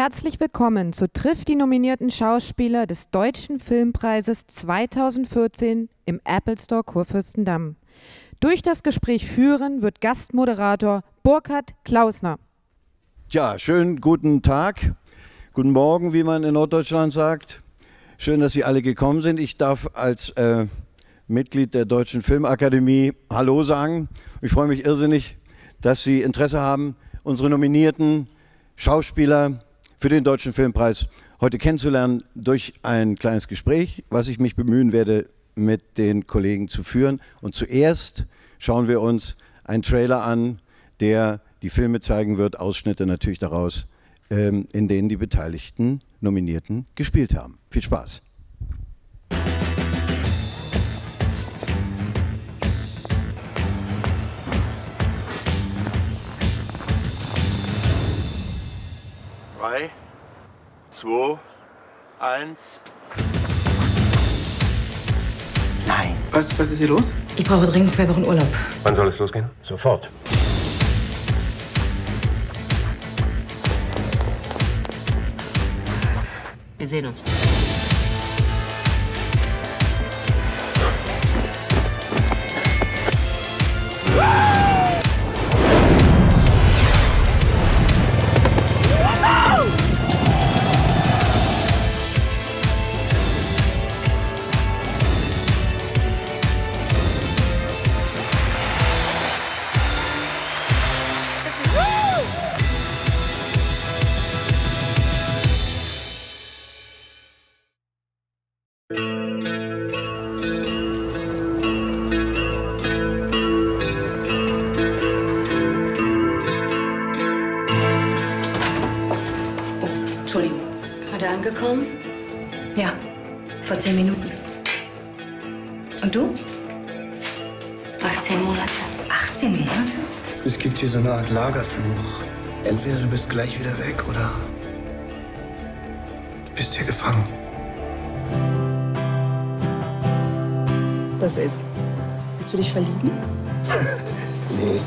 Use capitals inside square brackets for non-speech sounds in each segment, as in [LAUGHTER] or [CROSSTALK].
Herzlich willkommen zu Triff die nominierten Schauspieler des Deutschen Filmpreises 2014 im Apple Store Kurfürstendamm. Durch das Gespräch führen wird Gastmoderator Burkhard Klausner. Ja, schönen guten Tag, guten Morgen, wie man in Norddeutschland sagt. Schön, dass Sie alle gekommen sind. Ich darf als äh, Mitglied der Deutschen Filmakademie Hallo sagen. Ich freue mich irrsinnig, dass Sie Interesse haben, unsere nominierten Schauspieler für den Deutschen Filmpreis heute kennenzulernen durch ein kleines Gespräch, was ich mich bemühen werde, mit den Kollegen zu führen. Und zuerst schauen wir uns einen Trailer an, der die Filme zeigen wird, Ausschnitte natürlich daraus, ähm, in denen die beteiligten Nominierten gespielt haben. Viel Spaß. Drei, zwei, eins. Nein. Was, was ist hier los? Ich brauche dringend zwei Wochen Urlaub. Wann soll es losgehen? Sofort. Wir sehen uns. Entschuldigung. Gerade angekommen? Ja, vor zehn Minuten. Und du? 18 Monate. 18 Monate? Es gibt hier so eine Art Lagerfluch. Entweder du bist gleich wieder weg oder du bist hier gefangen. Was ist? Willst du dich verlieben? [LAUGHS] Nee,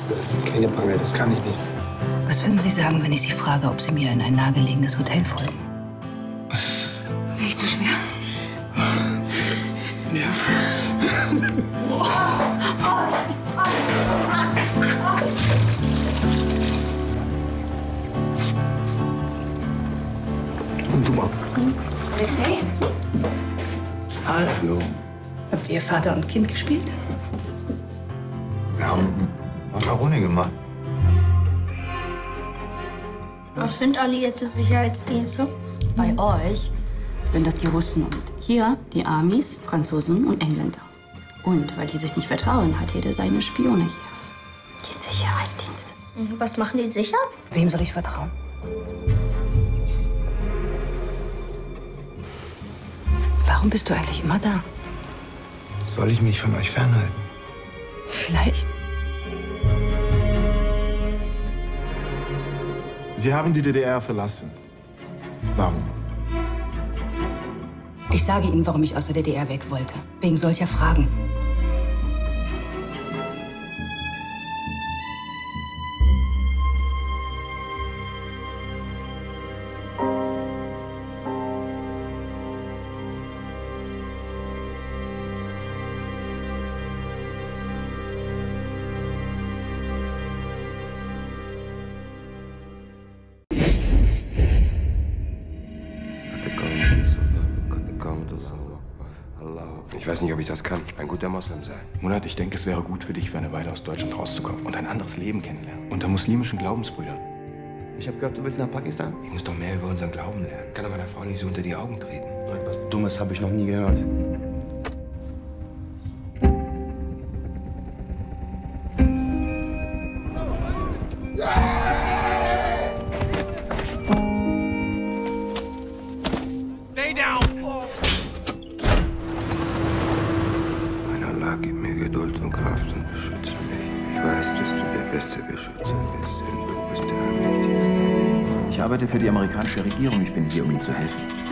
keine Bange, das kann ich nicht. Was würden Sie sagen, wenn ich Sie frage, ob Sie mir in ein nahegelegenes Hotel folgen? Nicht so schwer. Ja. Super. Alexei? Hallo. Habt ihr Vater und Kind gespielt? Was sind alliierte Sicherheitsdienste? Bei euch sind das die Russen und hier die Amis, Franzosen und Engländer. Und weil die sich nicht vertrauen, hat jeder seine Spione hier. Die Sicherheitsdienste. Mhm, Was machen die sicher? Wem soll ich vertrauen? Warum bist du eigentlich immer da? Soll ich mich von euch fernhalten? Vielleicht. Sie haben die DDR verlassen. Warum? Ich sage Ihnen, warum ich aus der DDR weg wollte. Wegen solcher Fragen. Ich weiß nicht, ob ich das kann. Ein guter Moslem sein. Murat, ich denke, es wäre gut für dich, für eine Weile aus Deutschland rauszukommen und ein anderes Leben kennenlernen. Unter muslimischen Glaubensbrüdern. Ich habe gehört, du willst nach Pakistan? Ich muss doch mehr über unseren Glauben lernen. Kann doch meiner Frau nicht so unter die Augen treten. So etwas Dummes habe ich noch nie gehört.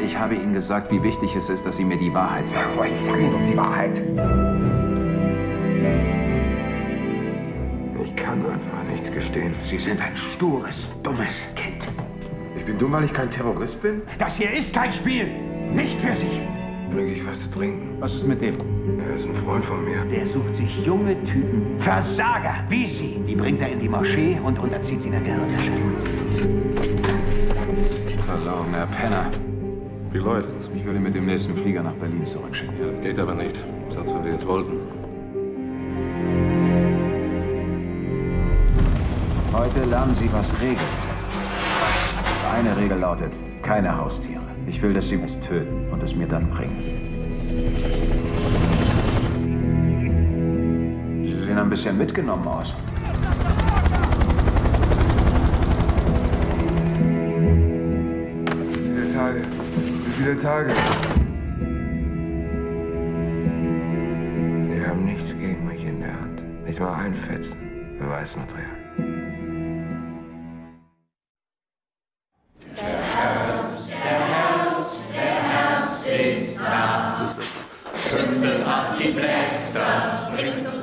Ich habe Ihnen gesagt, wie wichtig es ist, dass Sie mir die Wahrheit sagen. Aber ich sage Ihnen doch die Wahrheit. Ich kann einfach nichts gestehen. Sie sind ein stures, dummes Kind. Ich bin dumm, weil ich kein Terrorist bin? Das hier ist kein Spiel. Nicht für Sie. Bring ich was zu trinken? Was ist mit dem? Er ist ein Freund von mir. Der sucht sich junge Typen, Versager wie Sie. Die bringt er in die Moschee und unterzieht sie einer Gehirnwäsche. Verlogener Penner. Wie läuft's? Ich würde mit dem nächsten Flieger nach Berlin zurückschicken. Ja, das geht aber nicht. Selbst wenn wir es wollten. Heute lernen Sie, was Regeln sind. Eine Regel lautet, keine Haustiere. Ich will, dass Sie es töten und es mir dann bringen. Sie sehen ein bisschen mitgenommen aus. Viele Tage? Sie haben nichts gegen mich in der Hand. Nicht mal ein Fetzen. Beweismaterial.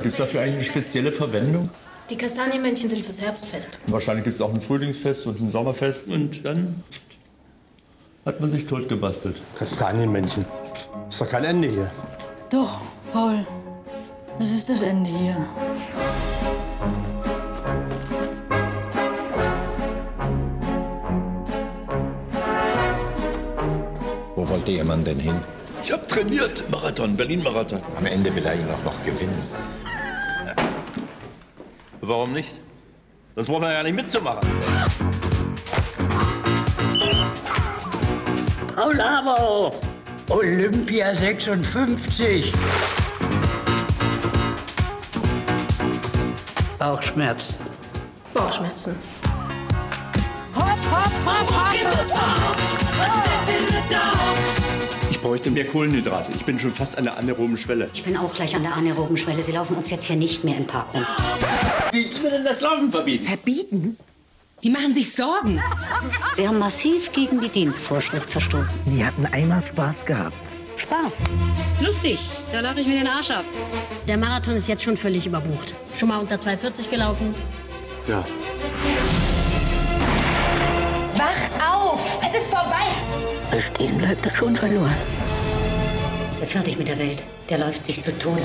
Gibt es dafür eigentlich eine spezielle Verwendung? Die Kastanienmännchen sind fürs Herbstfest. Wahrscheinlich gibt es auch ein Frühlingsfest und ein Sommerfest und dann hat man sich totgebastelt. Kastanienmännchen. Ist doch kein Ende hier. Doch, Paul. Das ist das Ende hier. Wo wollte Ihr Mann denn hin? Ich habe trainiert. Marathon, Berlin-Marathon. Am Ende will er ihn auch noch gewinnen. Warum nicht? Das braucht man ja nicht mitzumachen. Paul Haber, Olympia 56. Bauchschmerz. Bauchschmerzen. Hopp, hopp, hopp, hopp. Ich bräuchte mehr Kohlenhydrate. Ich bin schon fast an der anaeroben Schwelle. Ich bin auch gleich an der anaeroben Schwelle. Sie laufen uns jetzt hier nicht mehr im Park rum. Wie will denn das Laufen verbieten? Verbieten? Die machen sich Sorgen. Sie haben massiv gegen die Dienstvorschrift verstoßen. Die hatten einmal Spaß gehabt. Spaß. Lustig, da lache ich mir den Arsch ab. Der Marathon ist jetzt schon völlig überbucht. Schon mal unter 2,40 gelaufen? Ja. Wach auf! Es ist vorbei! Wer stehen bleibt, hat schon verloren. Ist fertig mit der Welt. Der läuft sich zu Tode.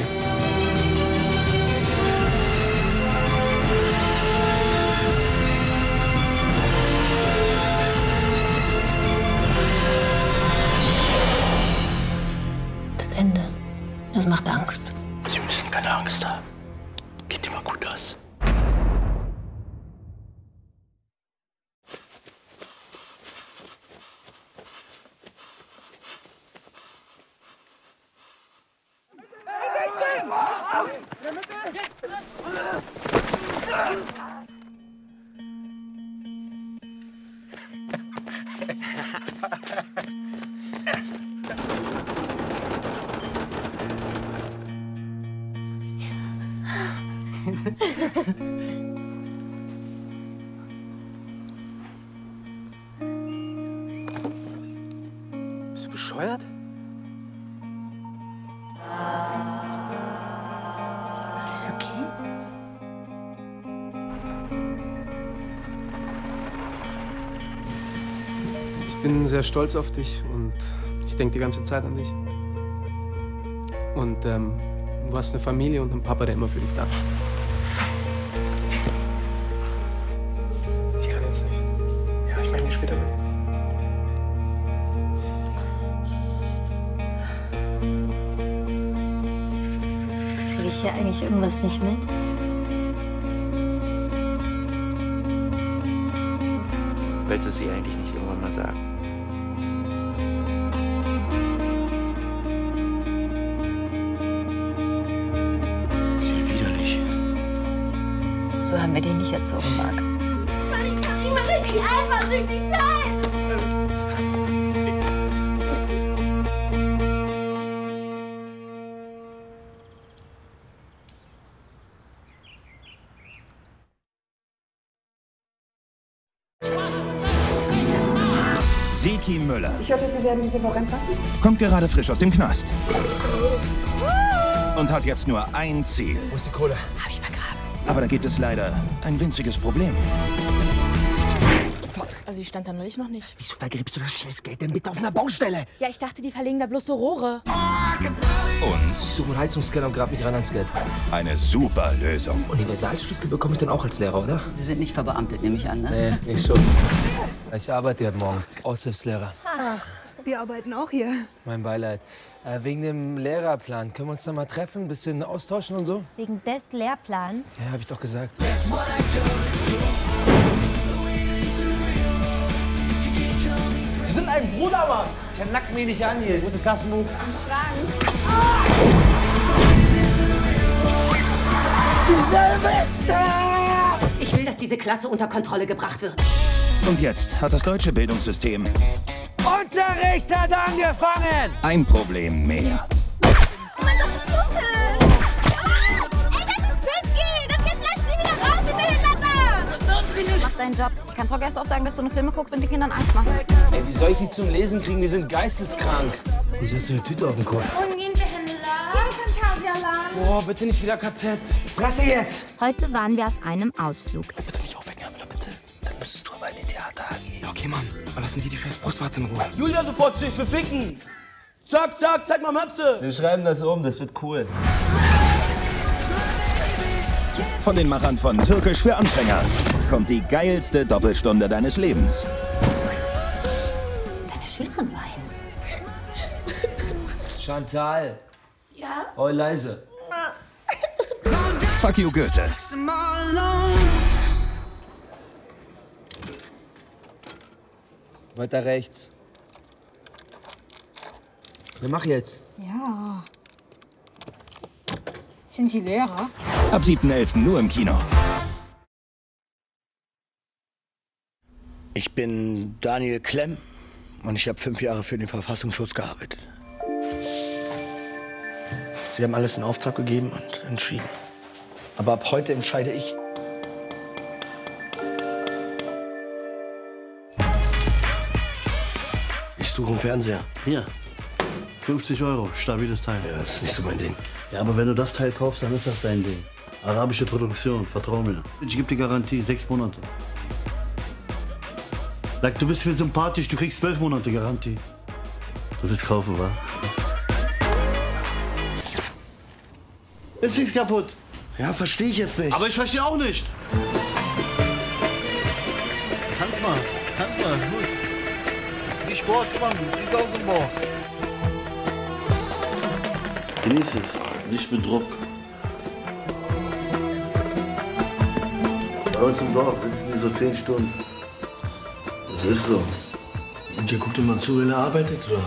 Bist sehr stolz auf dich und ich denke die ganze Zeit an dich. Und ähm, du hast eine Familie und einen Papa, der immer für dich da ist. Ich kann jetzt nicht. Ja, ich melde mich später bei dir. Kriege ich hier eigentlich irgendwas nicht mit? Willst du es ihr eigentlich nicht irgendwann mal sagen? Wir dich nicht erzogen, Marc. Ich kann nicht mal richtig eifersüchtig sein! Seki Müller Ich hörte, Sie werden diese Woche entlassen. kommt gerade frisch aus dem Knast und hat jetzt nur ein Ziel. Wo ist die Kohle? Hab ich. Aber da gibt es leider ein winziges Problem. Also ich stand da neulich noch nicht. Wieso vergräbst du das Scheißgeld denn bitte auf einer Baustelle? Ja, ich dachte, die verlegen da bloß so Rohre. Und Ich suche einen Heizungskeller und grab mich ran ans Geld. eine super Lösung. Universalschlüssel bekomme ich dann auch als Lehrer, oder? Sie sind nicht verbeamtet, nehme ich an, ne? Nee, ich schon. Ich arbeite heute Morgen. Aushilfslehrer. Ach, wir arbeiten auch hier. Mein Beileid. Äh, wegen dem Lehrerplan. Können wir uns da mal treffen? Ein bisschen austauschen und so? Wegen des Lehrplans. Ja, hab ich doch gesagt. Sie sind ein Bruder, Mann. Der nackt mich nicht an hier. Wo ist das Klassenbuch? Im Schrank. Ich will, dass diese Klasse unter Kontrolle gebracht wird. Und jetzt hat das deutsche Bildungssystem Unterricht hat angefangen. ein Problem mehr. Oh mein Gott, das tut es! Ah! Ey, das ist Pipki! Das geht vielleicht nie wieder raus, die Behinderte! Mach deinen Job. Ich kann Frau Gerst auch sagen, dass du eine Filme guckst und die Kindern Angst machen. Ey, wie soll ich die zum Lesen kriegen? Die sind geisteskrank. Wieso hast du eine Tüte auf dem Kopf? Ungehende Händler. Geh Phantasialand. Boah, bitte nicht wieder KZ. Fresse jetzt! Heute waren wir auf einem Ausflug. Bitte nicht aufwecken, okay, Mann. Aber lassen die die scheiß Brustwarze in Ruhe. Julia, sofort zu für Ficken. Zack, zack, zeig mal Möpse. Wir schreiben das um, das wird cool. Von den Machern von Türkisch für Anfänger kommt die geilste Doppelstunde deines Lebens. Deine Schülerin weint. Chantal. Ja? Heul leise. Fuck you Goethe. Weiter rechts. Na, mach jetzt. Ja. Sind Sie Lehrer? Ab 7.11. nur im Kino. Ich bin Daniel Klemm und ich habe fünf Jahre für den Verfassungsschutz gearbeitet. Sie haben alles in Auftrag gegeben und entschieden. Aber ab heute entscheide ich. Ich suche einen Fernseher. Hier, 50 Euro, stabiles Teil. Ja, das ist nicht so mein Ding. Ja, aber wenn du das Teil kaufst, dann ist das dein Ding. Arabische Produktion, vertrau mir. Ich gebe dir Garantie, sechs Monate. Like, du bist mir sympathisch, du kriegst zwölf Monate Garantie. Du willst kaufen, wa? Ist nichts kaputt. Ja, verstehe ich jetzt nicht. Aber ich verstehe auch nicht. Mal, die ist aus dem Bauch. Genieß es, nicht mit Druck. Bei uns im Dorf sitzen die so zehn Stunden. Das ist so. Und ihr guckt immer zu, wenn er arbeitet, oder?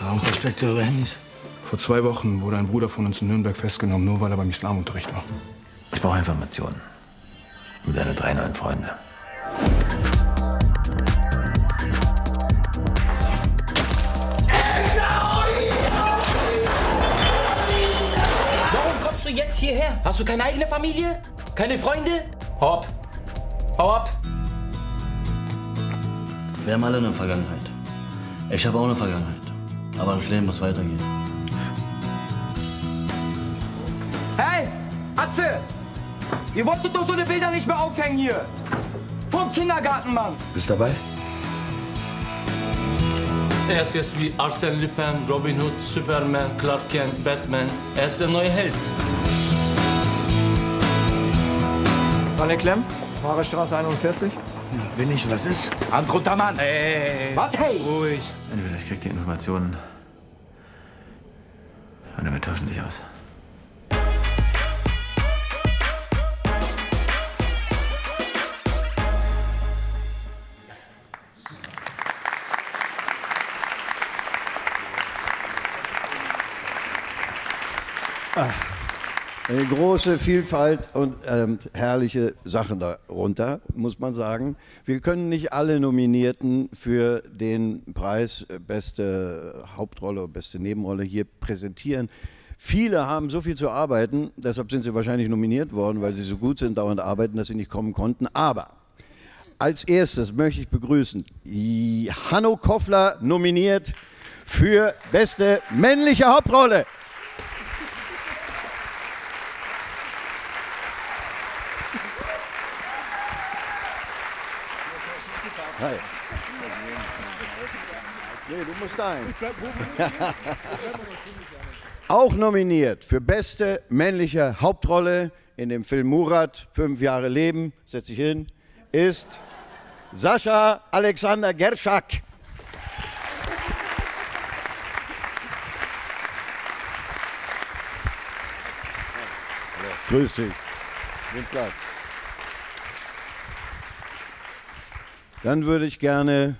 Warum versteckt ihr eure Handys? Vor zwei Wochen wurde ein Bruder von uns in Nürnberg festgenommen, nur weil er beim Islamunterricht war. Ich brauche Informationen. Über deine drei neuen Freunde. Hast du keine eigene Familie? Keine Freunde? Hau ab. Wir haben alle eine Vergangenheit. Ich habe auch eine Vergangenheit. Aber das Leben muss weitergehen. Hey, Atze! Ihr wolltet doch so eine Bilder nicht mehr aufhängen hier. Vom Kindergarten, Mann. Bist dabei? Er ist jetzt wie Arsène Lupin, Robin Hood, Superman, Clark Kent, Batman. Er ist der neue Held. Daniel Klemm, Straße 41. Bin ich, was ist? Hand runter, Mann! Hey. Was? Hey! Ruhig. Entweder ich krieg die Informationen oder wir tauschen dich aus. Eine große Vielfalt und ähm, herrliche Sachen darunter, muss man sagen. Wir können nicht alle Nominierten für den Preis äh, beste Hauptrolle, beste Nebenrolle hier präsentieren. Viele haben so viel zu arbeiten, deshalb sind sie wahrscheinlich nominiert worden, weil sie so gut sind, dauernd arbeiten, dass sie nicht kommen konnten. Aber als erstes möchte ich begrüßen Hanno Koffler nominiert für beste männliche Hauptrolle. Nee, du musst ein. Auch nominiert für beste männliche Hauptrolle in dem Film Murat, Fünf Jahre Leben, setz dich hin, ist Sascha Alexander Gerschak. Grüß dich. Nimm Platz. Dann würde ich gerne,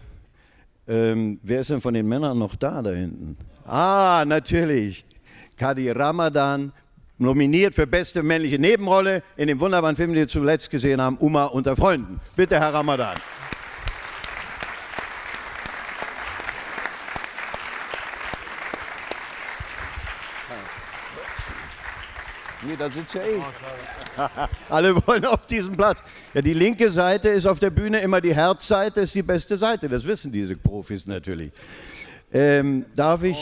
ähm, wer ist denn von den Männern noch da da hinten? Ah, natürlich. Kadi Ramadan, nominiert für beste männliche Nebenrolle in dem wunderbaren Film, den wir zuletzt gesehen haben, Uma unter Freunden. Bitte, Herr Ramadan. Nee, da sitzt ja eh. [LAUGHS] Alle wollen auf diesen Platz. Ja, die linke Seite ist auf der Bühne immer die Herzseite, ist die beste Seite. Das wissen diese Profis natürlich. Ähm, darf ich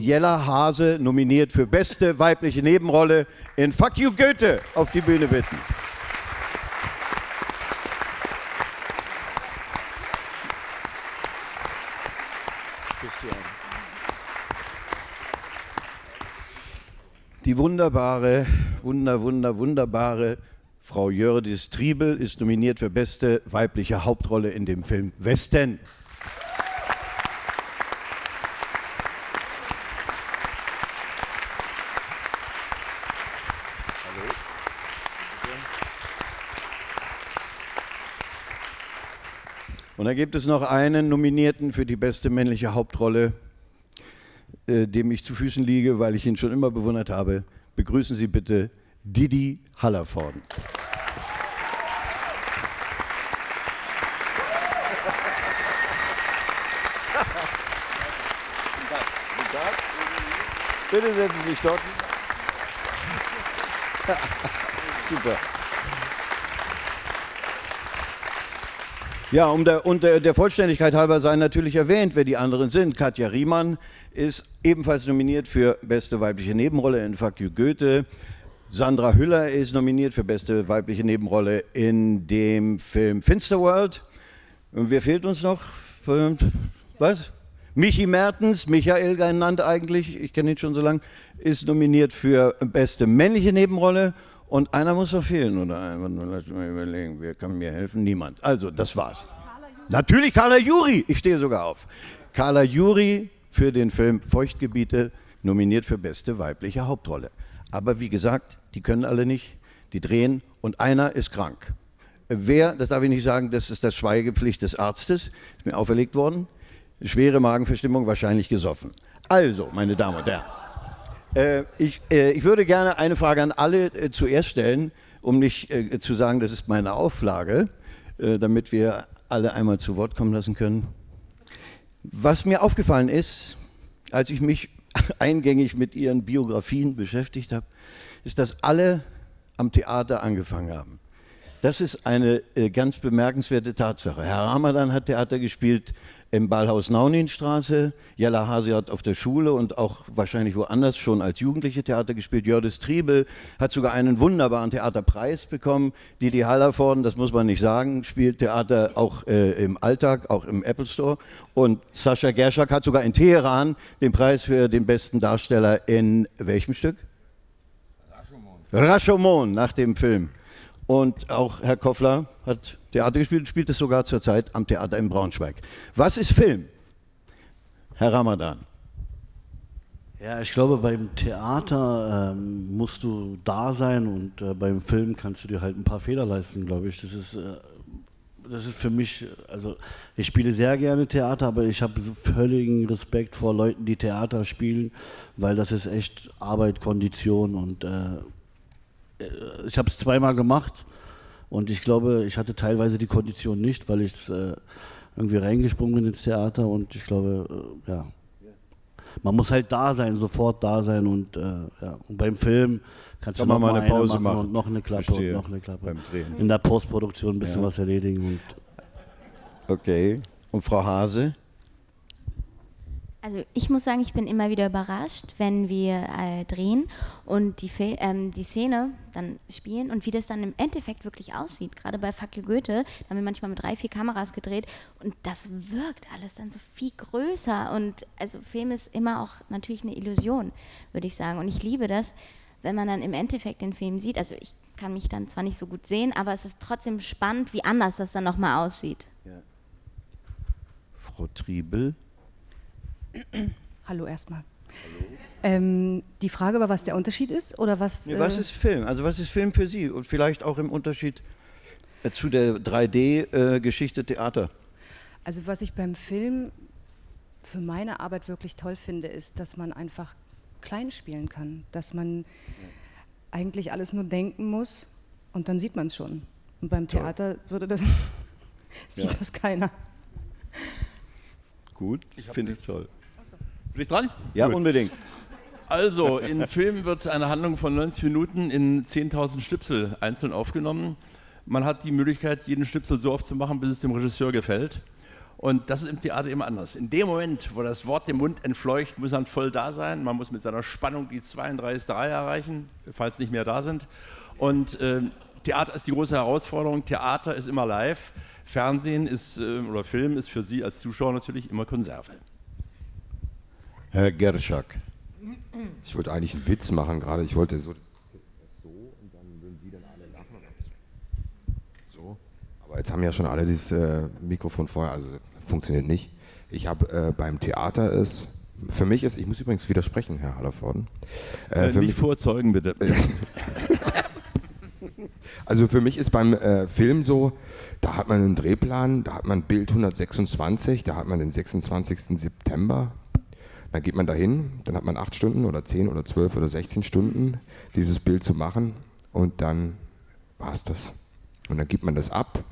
Jella Hase nominiert für beste weibliche Nebenrolle in Fuck You Goethe auf die Bühne bitten? Die wunderbare, wunder, wunder, wunderbare Frau Jördis Triebel ist nominiert für beste weibliche Hauptrolle in dem Film Westen. Und da gibt es noch einen Nominierten für die beste männliche Hauptrolle, äh, dem ich zu Füßen liege, weil ich ihn schon immer bewundert habe. Begrüßen Sie bitte Didi Hallervorden. Bitte setzen Sie sich dort. [LAUGHS] Super. Ja, um der, und der, der Vollständigkeit halber sei natürlich erwähnt, wer die anderen sind. Katja Riemann ist ebenfalls nominiert für beste weibliche Nebenrolle in Fuck You Goethe. Sandra Hüller ist nominiert für beste weibliche Nebenrolle in dem Film Finsterworld. Und wer fehlt uns noch? Was? Michi Mertens, Michael genannt eigentlich, ich kenne ihn schon so lange, ist nominiert für beste männliche Nebenrolle. Und einer muss noch fehlen, oder? Lass mal überlegen, wer kann mir helfen? Niemand. Also, das war's. Natürlich Carla Juri. Ich stehe sogar auf. Carla Juri für den Film Feuchtgebiete nominiert für beste weibliche Hauptrolle. Aber wie gesagt, die können alle nicht, die drehen und einer ist krank. Wer, das darf ich nicht sagen, das ist das Schweigepflicht des Arztes, ist mir auferlegt worden. Schwere Magenverstimmung, wahrscheinlich gesoffen. Also, meine Damen und Herren, äh, ich, äh, ich, würde gerne eine Frage an alle äh, zuerst stellen, um nicht äh, zu sagen, das ist meine Auflage, äh, damit wir alle einmal zu Wort kommen lassen können. Was mir aufgefallen ist, als ich mich [LAUGHS] eingängig mit ihren Biografien beschäftigt habe, ist, dass alle am Theater angefangen haben. Das ist eine ganz bemerkenswerte Tatsache. Herr Ramadan hat Theater gespielt im Ballhaus Nauninstraße. Jella Hase hat auf der Schule und auch wahrscheinlich woanders schon als Jugendliche Theater gespielt. Jördis Triebel hat sogar einen wunderbaren Theaterpreis bekommen. Didi Hallervorden, das muss man nicht sagen, spielt Theater auch äh, im Alltag, auch im Apple Store. Und Sascha Gerschak hat sogar in Teheran den Preis für den besten Darsteller in welchem Stück? Rashomon. Rashomon nach dem Film. Und auch Herr Koffler hat Theater gespielt spielt es sogar zurzeit am Theater in Braunschweig. Was ist Film? Herr Ramadan. Ja, ich glaube, beim Theater ähm, musst du da sein und äh, beim Film kannst du dir halt ein paar Fehler leisten, glaube ich. Das ist, äh, das ist für mich, also ich spiele sehr gerne Theater, aber ich habe so völligen Respekt vor Leuten, die Theater spielen, weil das ist echt Arbeit, Kondition und äh, äh, ich habe es zweimal gemacht und ich glaube, ich hatte teilweise die Kondition nicht, weil ich äh, irgendwie reingesprungen bin ins Theater und ich glaube, äh, ja. Man muss halt da sein, sofort da sein und, äh, ja. und beim Film kannst Kann du noch mal eine Pause machen, machen. und noch eine Klappe Verstehe. und noch eine Klappe. Beim Drehen. In der Postproduktion ein bisschen Ja. was erledigen Okay. Und Frau Hase? Also ich muss sagen, ich bin immer wieder überrascht, wenn wir äh, drehen und die, ähm, die Szene dann spielen und wie das dann im Endeffekt wirklich aussieht. Gerade bei Fuck You Goethe, haben wir manchmal mit drei, vier Kameras gedreht und das wirkt alles dann so viel größer und also Film ist immer auch natürlich eine Illusion, würde ich sagen. Und ich liebe das, wenn man dann im Endeffekt den Film sieht. Also ich kann mich dann zwar nicht so gut sehen, aber es ist trotzdem spannend, wie anders das dann nochmal aussieht. Frau Triebel. Hallo erstmal. Ähm, die Frage war, was der Unterschied ist oder was? Nee, was äh, ist Film? Also was ist Film für Sie? Und vielleicht auch im Unterschied äh, zu der 3D-Geschichte Theater. Also was ich beim Film für meine Arbeit wirklich toll finde, ist, dass man einfach klein spielen kann, dass man eigentlich alles nur denken muss und dann sieht man es schon. Und beim Theater würde das [LAUGHS] [LAUGHS] sieht Ja. das keiner. Gut, finde ich toll. Bin ich dran? Ja, Gut. unbedingt. Also, in Film wird eine Handlung von 90 Minuten in 10.000 Schnipsel einzeln aufgenommen. Man hat die Möglichkeit, jeden Schnipsel so oft zu machen, bis es dem Regisseur gefällt. Und das ist im Theater immer anders. In dem Moment, wo das Wort dem Mund entfleucht, muss man voll da sein. Man muss mit seiner Spannung die 32. Reihe erreichen, falls nicht mehr da sind. Und ähm, Theater ist die große Herausforderung. Theater ist immer live. Fernsehen ist, äh, oder Film ist für Sie als Zuschauer natürlich immer Konserve. Herr Gerschak. Ich wollte eigentlich einen Witz machen gerade. Ich wollte so, so und dann würden Sie dann alle lachen. So. Aber jetzt haben ja schon alle dieses äh, Mikrofon vorher, also funktioniert nicht. Ich habe äh, beim Theater ist, für mich ist, ich muss übrigens widersprechen, Herr Hallervorden. Äh, für nicht mich- vorzeugen, bitte. [LAUGHS] Also für mich ist beim äh, Film so, da hat man einen Drehplan, da hat man Bild 126, da hat man den 26. September. Dann geht man dahin, dann hat man acht Stunden oder zehn oder zwölf oder 16 Stunden, dieses Bild zu machen und dann war es das. Und dann gibt man das ab.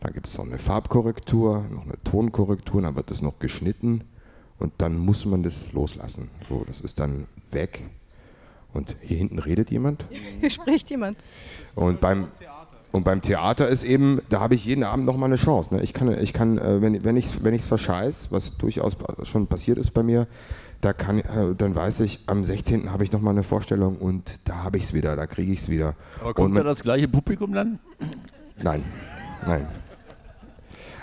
Dann gibt es noch eine Farbkorrektur, noch eine Tonkorrektur, dann wird das noch geschnitten und dann muss man das loslassen. So, das ist dann weg. Und hier hinten redet jemand. Hier spricht jemand. Und beim, und beim Theater ist eben, da habe ich jeden Abend noch mal eine Chance. Ne? Ich kann, ich kann äh, wenn, wenn ich es wenn ich's verscheiß, was durchaus schon passiert ist bei mir, da kann, äh, dann weiß ich, am 16. habe ich noch mal eine Vorstellung und da habe ich es wieder, da kriege ich es wieder. Aber kommt da das gleiche Publikum dann? Nein, nein.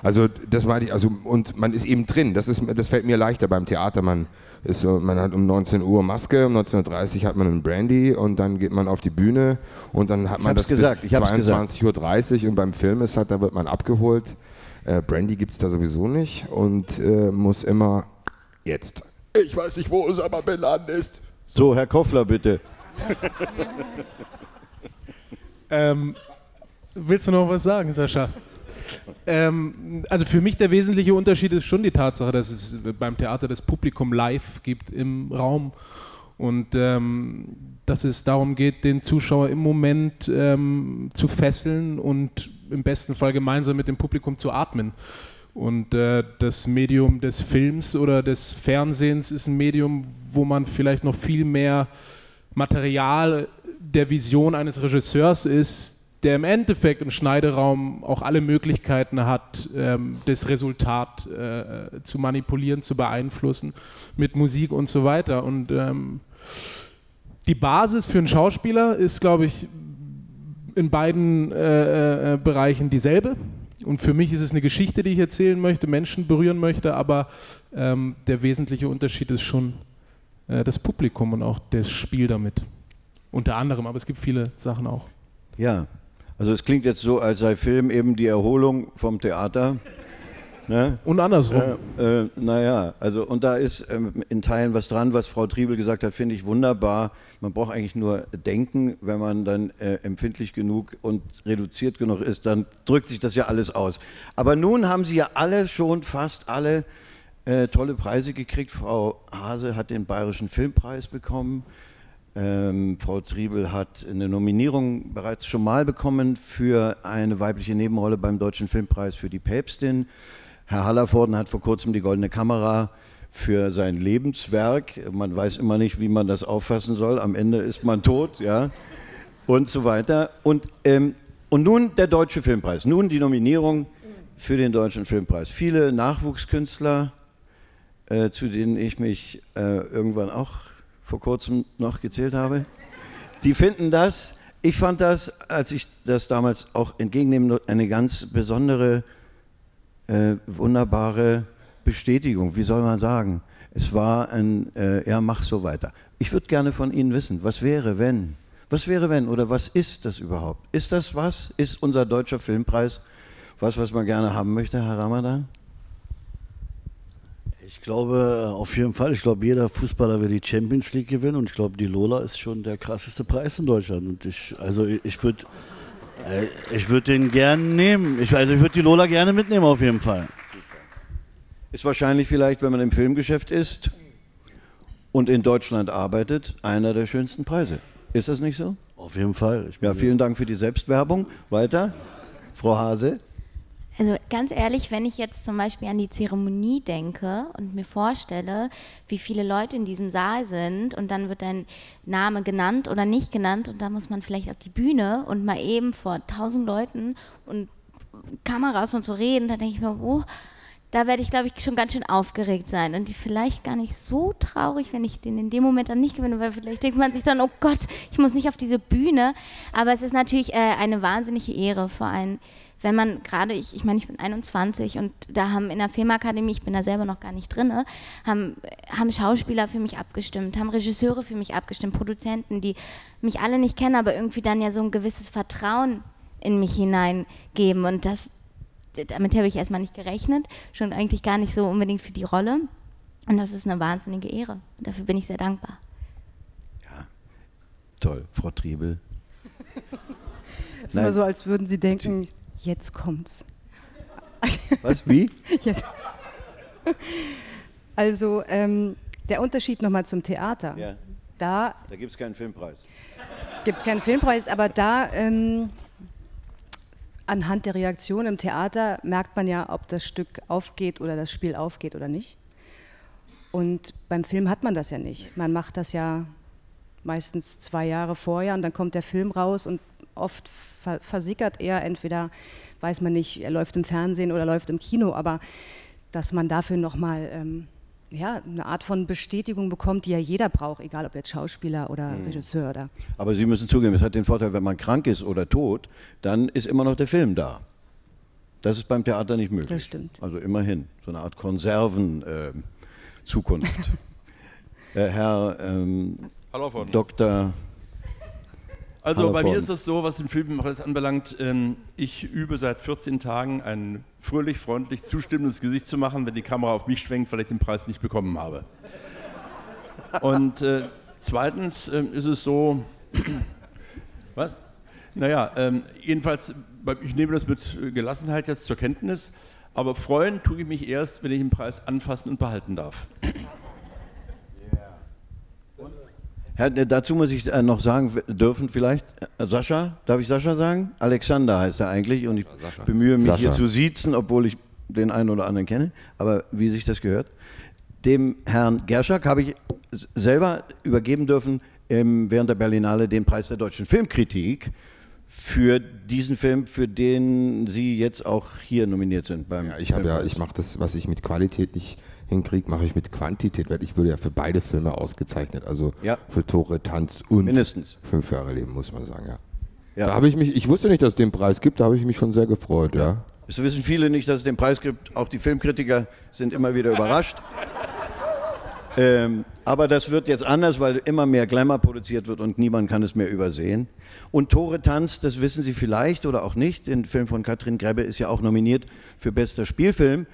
Also das meine ich, also und man ist eben drin. Das ist, das fällt mir leichter beim Theater. Man ist so, man hat um 19 Uhr Maske, um 19:30 Uhr hat man einen Brandy und dann geht man auf die Bühne und dann hat man das gesagt, bis ich hab's gesagt. 22.30 Uhr und beim Film ist halt, da wird man abgeholt. Äh, Brandy gibt es da sowieso nicht und äh, muss immer jetzt. Ich weiß nicht, wo Osama Bin Laden ist. So, Herr Koffler, bitte. Ähm, willst du noch was sagen, Sascha? Ähm, also für mich der wesentliche Unterschied ist schon die Tatsache, dass es beim Theater das Publikum live gibt im Raum und ähm, dass es darum geht, den Zuschauer im Moment ähm, zu fesseln und im besten Fall gemeinsam mit dem Publikum zu atmen. Und äh, das Medium des Films oder des Fernsehens ist ein Medium, wo man vielleicht noch viel mehr Material der Vision eines Regisseurs ist, der im Endeffekt im Schneideraum auch alle Möglichkeiten hat, ähm, das Resultat äh, zu manipulieren, zu beeinflussen mit Musik und so weiter. Und ähm, die Basis für einen Schauspieler ist, glaube ich, in beiden äh, äh, Bereichen dieselbe. Und für mich ist es eine Geschichte, die ich erzählen möchte, Menschen berühren möchte, aber ähm, der wesentliche Unterschied ist schon äh, das Publikum und auch das Spiel damit. Unter anderem, aber es gibt viele Sachen auch. Ja, also es klingt jetzt so, als sei Film eben die Erholung vom Theater. Ne? Und andersrum. Äh, äh, naja, also und da ist ähm, in Teilen was dran, was Frau Triebel gesagt hat, finde ich wunderbar. Man braucht eigentlich nur denken, wenn man dann äh, empfindlich genug und reduziert genug ist, dann drückt sich das ja alles aus. Aber nun haben Sie ja alle schon, fast alle, äh, tolle Preise gekriegt. Frau Hase hat den Bayerischen Filmpreis bekommen. Ähm, Frau Triebel hat eine Nominierung bereits schon mal bekommen für eine weibliche Nebenrolle beim Deutschen Filmpreis für die Päpstin. Herr Hallervorden hat vor kurzem die Goldene Kamera für sein Lebenswerk. Man weiß immer nicht, wie man das auffassen soll. Am Ende ist man tot, ja, und so weiter. Und, ähm, und nun der Deutsche Filmpreis. Nun die Nominierung für den Deutschen Filmpreis. Viele Nachwuchskünstler äh, zu denen ich mich äh, irgendwann auch vor kurzem noch gezählt habe, die finden das, ich fand das, als ich das damals auch entgegennehme, eine ganz besondere, äh, wunderbare Bestätigung. Wie soll man sagen? Es war ein, äh, ja, mach so weiter. Ich würde gerne von Ihnen wissen, was wäre, wenn? Was wäre, wenn? Oder was ist das überhaupt? Ist das was? Ist unser deutscher Filmpreis was, was man gerne haben möchte, Herr Ramadan? Ich glaube auf jeden Fall. Ich glaube, jeder Fußballer will die Champions League gewinnen und ich glaube, die Lola ist schon der krasseste Preis in Deutschland. Und ich, also ich würde, ich würde den gerne nehmen. Ich, also ich würde die Lola gerne mitnehmen auf jeden Fall. Ist wahrscheinlich vielleicht, wenn man im Filmgeschäft ist und in Deutschland arbeitet, einer der schönsten Preise. Ist das nicht so? Auf jeden Fall. ja, vielen Dank für die Selbstwerbung. Weiter, Frau Hase. Also ganz ehrlich, wenn ich jetzt zum Beispiel an die Zeremonie denke und mir vorstelle, wie viele Leute in diesem Saal sind und dann wird dein Name genannt oder nicht genannt und da muss man vielleicht auf die Bühne und mal eben vor tausend Leuten und Kameras und so reden, da denke ich mir, oh, da werde ich, glaube ich, schon ganz schön aufgeregt sein. Und vielleicht gar nicht so traurig, wenn ich den in dem Moment dann nicht gewinne, weil vielleicht denkt man sich dann, oh Gott, ich muss nicht auf diese Bühne. Aber es ist natürlich äh, eine wahnsinnige Ehre, vor allem wenn man gerade, ich, ich meine, ich bin 21 und da haben in der Filmakademie, ich bin da selber noch gar nicht drin, haben, haben Schauspieler für mich abgestimmt, haben Regisseure für mich abgestimmt, Produzenten, die mich alle nicht kennen, aber irgendwie dann ja so ein gewisses Vertrauen in mich hineingeben. Und das, damit habe ich erstmal nicht gerechnet, schon eigentlich gar nicht so unbedingt für die Rolle. Und das ist eine wahnsinnige Ehre. Und dafür bin ich sehr dankbar. Ja, toll, Frau Triebel. Es ist immer so, als würden Sie denken, Jetzt kommt's. Was? Wie? [LAUGHS] Jetzt. Also ähm, der Unterschied nochmal zum Theater. Ja. Da, da gibt es keinen Filmpreis. Gibt es keinen Filmpreis, aber da ähm, anhand der Reaktion im Theater merkt man ja, ob das Stück aufgeht oder das Spiel aufgeht oder nicht. Und beim Film hat man das ja nicht. Man macht das ja meistens zwei Jahre vorher und dann kommt der Film raus und oft versickert er, entweder weiß man nicht, er läuft im Fernsehen oder läuft im Kino, aber dass man dafür nochmal ähm, ja, eine Art von Bestätigung bekommt, die ja jeder braucht, egal ob jetzt Schauspieler oder mhm. Regisseur oder. Aber Sie müssen zugeben, es hat den Vorteil, wenn man krank ist oder tot, dann ist immer noch der Film da. Das ist beim Theater nicht möglich. Das stimmt. Also immerhin, so eine Art Konserven-Zukunft. [LAUGHS] äh, Herr ähm, Dr. Also bei mir ist das so, was den Filmpreis anbelangt, ähm, ich übe seit 14 Tagen ein fröhlich, freundlich, zustimmendes Gesicht zu machen, wenn die Kamera auf mich schwenkt, weil ich den Preis nicht bekommen habe. Und äh, zweitens äh, ist es so, [CLEARS THROAT] was? Naja, ähm, jedenfalls, ich nehme das mit Gelassenheit jetzt zur Kenntnis, aber freuen tue ich mich erst, wenn ich den Preis anfassen und behalten darf. Herr, dazu muss ich äh, noch sagen dürfen vielleicht, äh, Sascha, darf ich Sascha sagen? Alexander heißt er eigentlich und ich Sascha. bemühe mich Sascha. hier zu siezen, obwohl ich den einen oder anderen kenne, aber wie sich das gehört. Dem Herrn Gerschak habe ich selber übergeben dürfen ähm, während der Berlinale den Preis der deutschen Filmkritik für diesen Film, für den Sie jetzt auch hier nominiert sind. Beim ja, ich ja, ich mache das, was ich mit Qualität nicht hinkriege, mache ich mit Quantität, weil ich würde ja für beide Filme ausgezeichnet, also ja. für Tore tanzt und Mindestens. fünf Jahre Leben, muss man sagen, ja. ja. Da habe ich mich, ich wusste nicht, dass es den Preis gibt, da habe ich mich schon sehr gefreut, ja. Es wissen viele nicht, dass es den Preis gibt. Auch die Filmkritiker sind immer wieder überrascht. [LAUGHS] Ähm, aber das wird jetzt anders, weil immer mehr Glamour produziert wird und niemand kann es mehr übersehen. Und Tore tanzt, das wissen Sie vielleicht oder auch nicht, der Film von Katrin Grebbe ist ja auch nominiert für bester Spielfilm.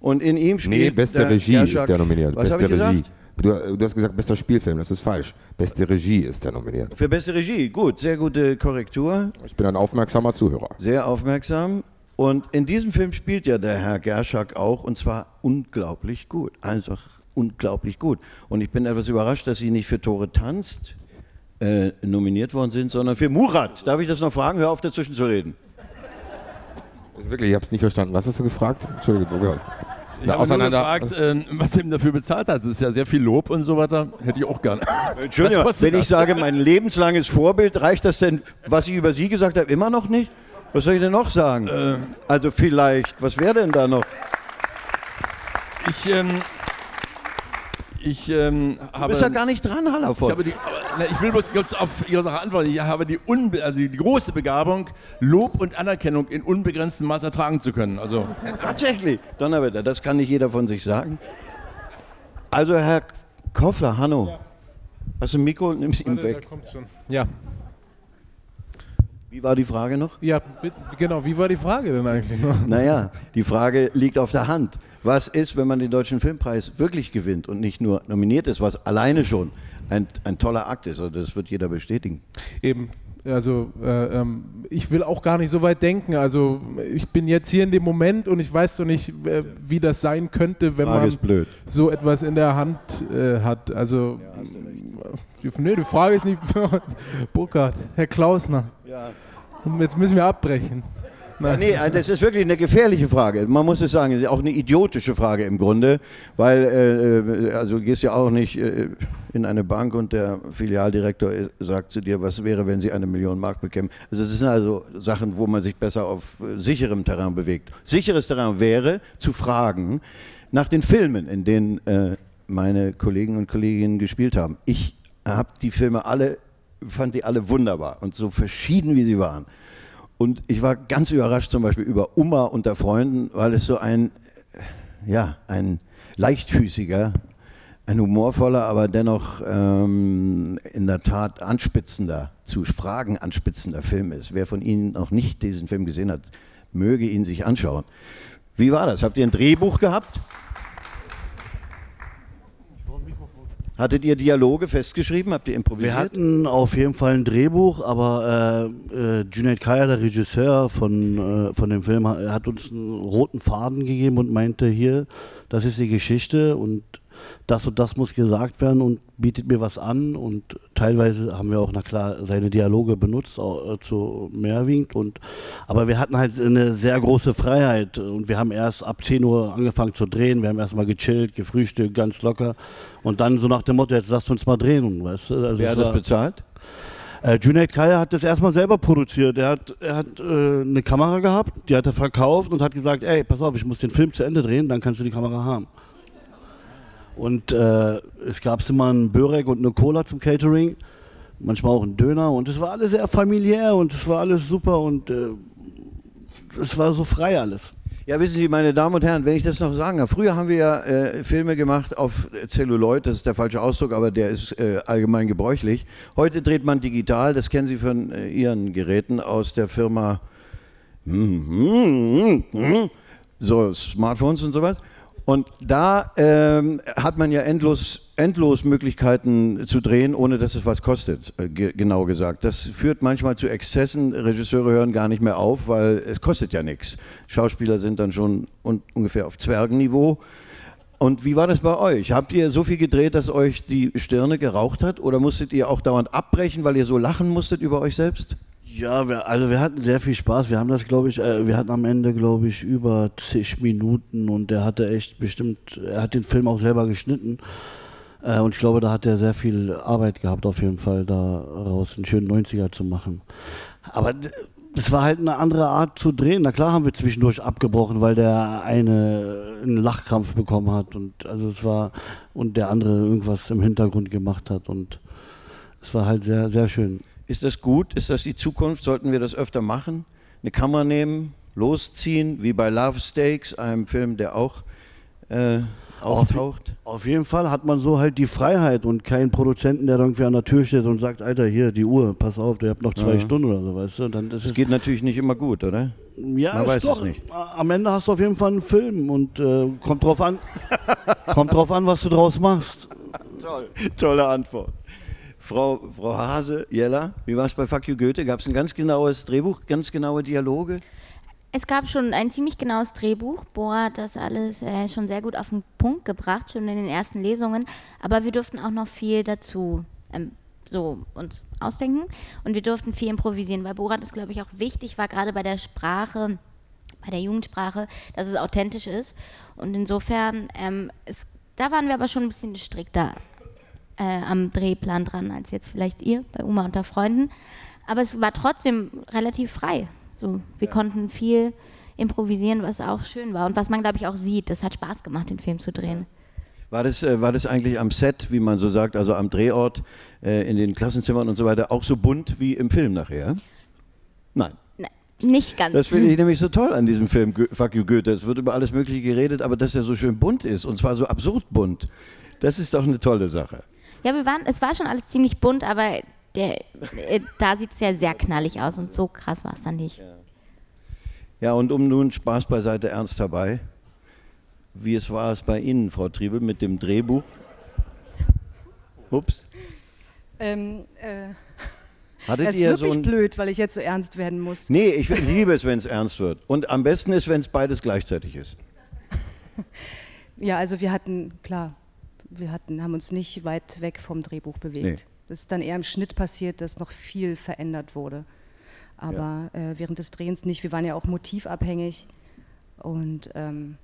Und in ihm spielt. Nee, beste Regie Gershak, ist der nominiert. Was beste Regie. Du, du, hast gesagt, bester Spielfilm, das ist falsch. Beste Regie ist der nominiert. Für beste Regie, gut, sehr gute Korrektur. Ich bin ein aufmerksamer Zuhörer. Sehr aufmerksam. Und in diesem Film spielt ja der Herr Gerschak auch und zwar unglaublich gut. Einfach unglaublich gut. Und ich bin etwas überrascht, dass Sie nicht für Tore tanzt äh, nominiert worden sind, sondern für Murat. Darf ich das noch fragen? Hör auf, dazwischen zu reden. Also wirklich, ich habe es nicht verstanden. Was hast du gefragt? Entschuldigung. Ich habe nur gefragt, äh, was er ihm dafür bezahlt hat. Das ist ja sehr viel Lob und so weiter. Hätte ich auch gern. Entschuldigung, [LAUGHS] wenn ich das? sage, mein lebenslanges Vorbild, reicht das denn, was ich über Sie gesagt habe, immer noch nicht? Was soll ich denn noch sagen? Äh, also vielleicht, was wäre denn da noch? Ich, ähm, Ich ähm, habe. bist ja gar nicht dran, Hallervorden. Ich, die, ich will bloß kurz auf Ihre Sache antworten. Ich habe die, unbe also die große Begabung, Lob und Anerkennung in unbegrenztem Maß ertragen zu können. Also, Tatsächlich, Donnerwetter, das kann nicht jeder von sich sagen. Also Herr Koffler, Hanno, hast du ein Mikro und nimmst ihn Warte, weg. da kommt's schon. Ja. Wie war die Frage noch? Ja, genau. Wie war die Frage denn eigentlich noch? Naja, die Frage liegt auf der Hand. Was ist, wenn man den Deutschen Filmpreis wirklich gewinnt und nicht nur nominiert ist, was alleine schon ein, ein toller Akt ist? Also das wird jeder bestätigen. Eben. Also äh, ähm, ich will auch gar nicht so weit denken. Also ich bin jetzt hier in dem Moment und ich weiß doch nicht, äh, wie das sein könnte, wenn Frage man so etwas in der Hand äh, hat. Also die, nee, die Frage ist nicht [LAUGHS] Burkhard, Herr Klausner. Ja. Und jetzt müssen wir abbrechen. Ja, nee, äh, das ist wirklich eine gefährliche Frage. Man muss es sagen, auch eine idiotische Frage im Grunde, weil äh, äh, also du gehst ja auch nicht äh, in eine Bank und der Filialdirektor äh, sagt zu dir, was wäre, wenn sie eine Million Mark bekämen. Also das sind also Sachen, wo man sich besser auf sicherem Terrain bewegt. Sicheres Terrain wäre zu fragen nach den Filmen, in denen äh, meine Kollegen und Kolleginnen gespielt haben. Ich habe die Filme alle, fand die alle wunderbar und so verschieden wie sie waren. Und ich war ganz überrascht zum Beispiel über Uma unter Freunden, weil es so ein, ja, ein leichtfüßiger, ein humorvoller, aber dennoch ähm, in der Tat anspitzender, zu Fragen anspitzender Film ist. Wer von Ihnen noch nicht diesen Film gesehen hat, möge ihn sich anschauen. Wie war das? Habt ihr ein Drehbuch gehabt? Hattet ihr Dialoge festgeschrieben? Habt ihr improvisiert? Wir hatten auf jeden Fall ein Drehbuch, aber äh, äh, Junaid Kaya, der Regisseur von, äh, von dem Film, ha- hat uns einen roten Faden gegeben und meinte, hier, das ist die Geschichte und das und das muss gesagt werden und bietet mir was an und teilweise haben wir auch, na klar, seine Dialoge benutzt, auch, äh, zu Mehrwinkt und aber wir hatten halt eine sehr große Freiheit und wir haben erst ab 10 Uhr angefangen zu drehen, wir haben erstmal gechillt, gefrühstückt, ganz locker und dann so nach dem Motto, jetzt lasst uns mal drehen, und, weißt du. Also Wer hat das bezahlt? äh, Junaid Kaya hat das erstmal selber produziert. Er hat, er hat äh, eine Kamera gehabt, die hat er verkauft und hat gesagt, ey, pass auf, ich muss den Film zu Ende drehen, dann kannst du die Kamera haben. Und äh, es gab immer einen Börek und eine Cola zum Catering, manchmal auch einen Döner und es war alles sehr familiär und es war alles super und äh, es war so frei alles. Ja, wissen Sie, meine Damen und Herren, wenn ich das noch sagen darf, früher haben wir ja äh, Filme gemacht auf Celluloid, das ist der falsche Ausdruck, aber der ist äh, allgemein gebräuchlich. Heute dreht man digital, das kennen Sie von äh, Ihren Geräten aus der Firma so Smartphones und sowas. Und da ähm, hat man ja endlos, endlos Möglichkeiten zu drehen, ohne dass es was kostet, äh, ge genau gesagt. Das führt manchmal zu Exzessen. Regisseure hören gar nicht mehr auf, weil es kostet ja nichts. Schauspieler sind dann schon un ungefähr auf Zwergenniveau. Und wie war das bei euch? Habt ihr so viel gedreht, dass euch die Stirne geraucht hat? Oder musstet ihr auch dauernd abbrechen, weil ihr so lachen musstet über euch selbst? Ja, wir, also wir hatten sehr viel Spaß. Wir haben das, glaube ich, äh, wir hatten am Ende, glaube ich, über zig Minuten und der hatte echt bestimmt, er hat den Film auch selber geschnitten. Äh, und ich glaube, da hat er sehr viel Arbeit gehabt, auf jeden Fall, daraus einen schönen 90er zu machen. Aber es war halt eine andere Art zu drehen. Na klar haben wir zwischendurch abgebrochen, weil der eine einen Lachkrampf bekommen hat und also es war und der andere irgendwas im Hintergrund gemacht hat und es war halt sehr, sehr schön. Ist das gut? Ist das die Zukunft? Sollten wir das öfter machen? Eine Kamera nehmen, losziehen, wie bei Love Stakes, einem Film, der auch äh, auftaucht? Auf, auf jeden Fall hat man so halt die Freiheit und keinen Produzenten, der irgendwie an der Tür steht und sagt, Alter, hier, die Uhr, pass auf, ihr habt noch zwei Ja. Stunden oder so, weißt du? Dann Das es, geht natürlich nicht immer gut, oder? ja, Man weiß doch, es nicht. Am Ende hast du auf jeden Fall einen Film und äh, kommt drauf an, [LAUGHS] kommt drauf an, was du draus machst. Toll. Tolle Antwort. Frau, Frau Hase, Jella, wie war es bei Fuck You Goethe? Gab es ein ganz genaues Drehbuch, ganz genaue Dialoge? Es gab schon ein ziemlich genaues Drehbuch. Bora hat das alles äh, schon sehr gut auf den Punkt gebracht, schon in den ersten Lesungen. Aber wir durften auch noch viel dazu ähm, so uns ausdenken und wir durften viel improvisieren, weil Borat ist, glaube ich, auch wichtig war, gerade bei der Sprache, bei der Jugendsprache, dass es authentisch ist. Und insofern, ähm, es, da waren wir aber schon ein bisschen strikter äh, am Drehplan dran, als jetzt vielleicht ihr bei Uma unter Freunden. Aber es war trotzdem relativ frei. So, wir konnten viel improvisieren, was auch schön war und was man, glaube ich, auch sieht. Das hat Spaß gemacht, den Film zu drehen. War das, äh, war das eigentlich am Set, wie man so sagt, also am Drehort, äh, in den Klassenzimmern und so weiter, auch so bunt wie im Film nachher? Nein. Nicht ganz. Das finde ich [LAUGHS] nämlich so toll an diesem Film Fuck You Goethe. Es wird über alles Mögliche geredet, aber dass er so schön bunt ist und zwar so absurd bunt, das ist doch eine tolle Sache. Ja, wir waren, es war schon alles ziemlich bunt, aber der, äh, da sieht es ja sehr knallig aus und so krass war es dann nicht. Ja, und um nun Spaß beiseite, ernst dabei. Wie es war es bei Ihnen, Frau Triebel, mit dem Drehbuch? Ups. Ähm, äh, [LAUGHS] Hattet das ist wirklich so ein- blöd, weil ich jetzt so ernst werden muss. Nee, ich liebe es, wenn es ernst wird. Und am besten ist, wenn es beides gleichzeitig ist. [LAUGHS] Ja, also wir hatten, klar, wir hatten, haben uns nicht weit weg vom Drehbuch bewegt. Nee. Das ist dann eher im Schnitt passiert, dass noch viel verändert wurde. Aber äh, während des Drehens nicht. Wir waren ja auch motivabhängig. Und ähm,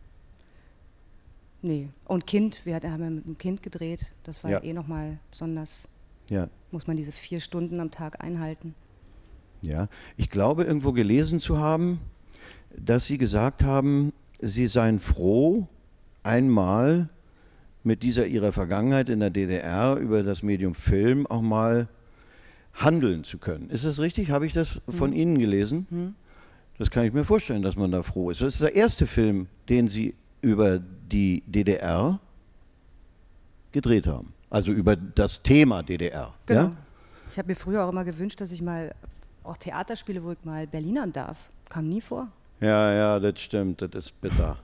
nee. Und Kind, wir hatten- haben ja mit einem Kind gedreht. Das war ja, Ja. eh nochmal besonders. Ja. Muss man diese vier Stunden am Tag einhalten. Ja, ich glaube, irgendwo gelesen zu haben, dass Sie gesagt haben, Sie seien froh, einmal mit dieser Ihrer Vergangenheit in der DDR über das Medium Film auch mal handeln zu können. Ist das richtig? Habe ich das von Mhm. Ihnen gelesen? Mhm. Das kann ich mir vorstellen, dass man da froh ist. Das ist der erste Film, den Sie über die DDR gedreht haben. Also über das Thema DDR. Genau. Ja? Ich habe mir früher auch immer gewünscht, dass ich mal auch Theater spiele, wo ich mal Berlinern darf. Kam nie vor. ja, ja, das stimmt, das ist bitter.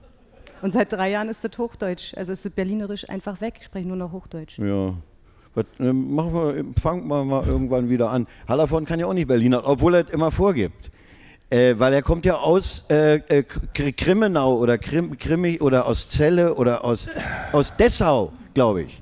Und seit drei Jahren ist das Hochdeutsch. Also ist das Berlinerisch einfach weg. Ich spreche nur noch Hochdeutsch. Ja. Was, äh, machen wir, fangen wir mal irgendwann wieder an. Hallervorden kann ja auch nicht Berliner, obwohl er es immer vorgibt. Äh, weil er kommt ja aus äh, äh, K- Krimmenau oder Krim, Krimi oder aus Celle oder aus, aus Dessau, glaube ich.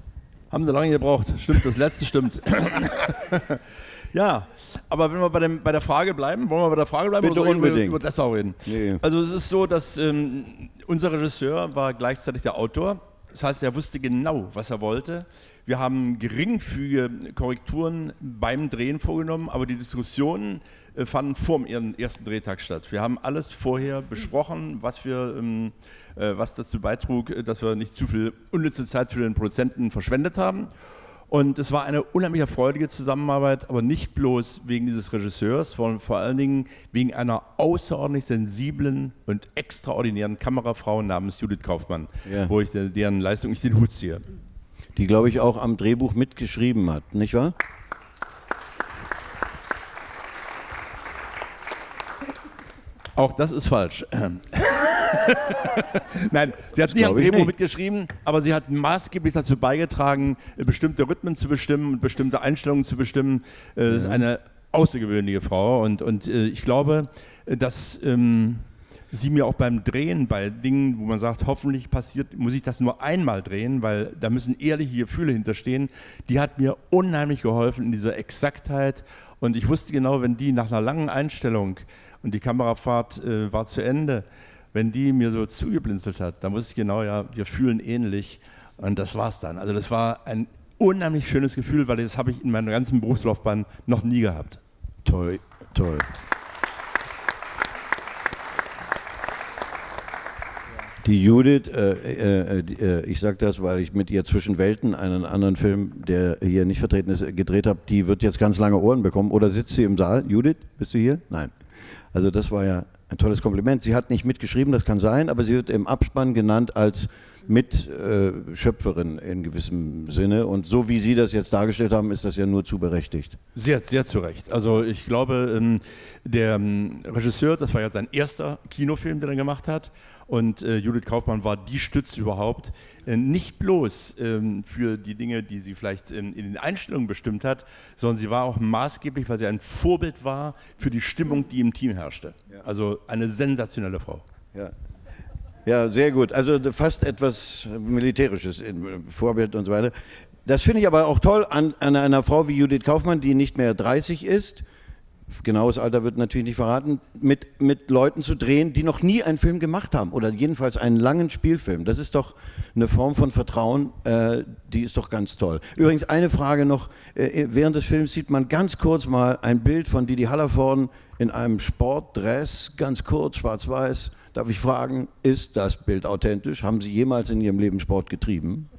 Haben sie lange gebraucht. Stimmt, das letzte stimmt. [LAUGHS] ja, aber wenn wir bei, dem, bei der Frage bleiben, wollen wir bei der Frage bleiben Bitte oder unbedingt. über Dessau reden? Nee. Also es ist so, dass ähm, unser Regisseur war gleichzeitig der Autor. Das heißt, er wusste genau, was er wollte. Wir haben geringfügige Korrekturen beim Drehen vorgenommen, aber die Diskussionen äh, fanden vor dem ersten Drehtag statt. Wir haben alles vorher besprochen, was, wir, ähm, äh, was dazu beitrug, äh, dass wir nicht zu viel unnütze Zeit für den Produzenten verschwendet haben. Und es war eine unheimlich erfreuliche Zusammenarbeit, aber nicht bloß wegen dieses Regisseurs, sondern vor allen Dingen wegen einer außerordentlich sensiblen und extraordinären Kamerafrau namens Judith Kaufmann, Ja. wo ich de- deren Leistung ich den Hut ziehe. Die, glaube ich, auch am Drehbuch mitgeschrieben hat, nicht wahr? Auch das ist falsch. [LAUGHS] Nein, sie hat nicht am Drehbuch mitgeschrieben, aber sie hat maßgeblich dazu beigetragen, äh, bestimmte Rhythmen zu bestimmen und bestimmte Einstellungen zu bestimmen. Äh, Das ist Ja. eine außergewöhnliche Frau und, und äh, ich glaube, äh, dass ähm, sie mir auch beim Drehen bei Dingen, wo man sagt, hoffentlich passiert, muss ich das nur einmal drehen, weil da müssen ehrliche Gefühle hinterstehen, die hat mir unheimlich geholfen in dieser Exaktheit und ich wusste genau, wenn die nach einer langen Einstellung und die Kamerafahrt äh, war zu Ende, wenn die mir so zugeblinzelt hat, dann wusste ich genau, ja, wir fühlen ähnlich und das war's dann. Also das war ein unheimlich schönes Gefühl, weil das habe ich in meiner ganzen Berufslaufbahn noch nie gehabt. Toll, toll. Die Judith, äh, äh, die, äh, ich sage das, weil ich mit ihr zwischen Welten einen anderen Film, der hier nicht vertreten ist, gedreht habe, die wird jetzt ganz lange Ohren bekommen. Oder sitzt sie im Saal? Judith, bist du hier? Nein. Also das war ja ein tolles Kompliment. Sie hat nicht mitgeschrieben, das kann sein, aber sie wird im Abspann genannt als Mitschöpferin in gewissem Sinne. Und so wie Sie das jetzt dargestellt haben, ist das ja nur zu berechtigt. Sehr, sehr zu Recht. Also ich glaube, ähm, der ähm, Regisseur, das war ja sein erster Kinofilm, den er gemacht hat. Und äh, Judith Kaufmann war die Stütze überhaupt. Äh, nicht bloß ähm, für die Dinge, die sie vielleicht ähm, in den Einstellungen bestimmt hat, sondern sie war auch maßgeblich, weil sie ein Vorbild war für die Stimmung, die im Team herrschte. Also eine sensationelle Frau. Ja. Ja, sehr gut. Also fast etwas Militärisches, äh, Vorbild und so weiter. Das finde ich aber auch toll an, an einer Frau wie Judith Kaufmann, die nicht mehr 30 ist. Genaues Alter wird natürlich nicht verraten, mit, mit Leuten zu drehen, die noch nie einen Film gemacht haben oder jedenfalls einen langen Spielfilm. Das ist doch eine Form von Vertrauen, äh, die ist doch ganz toll. Übrigens eine Frage noch, äh, während des Films sieht man ganz kurz mal ein Bild von Didi Hallervorden in einem Sportdress, ganz kurz, schwarz-weiß. Darf ich fragen, ist das Bild authentisch? Haben Sie jemals in Ihrem Leben Sport getrieben?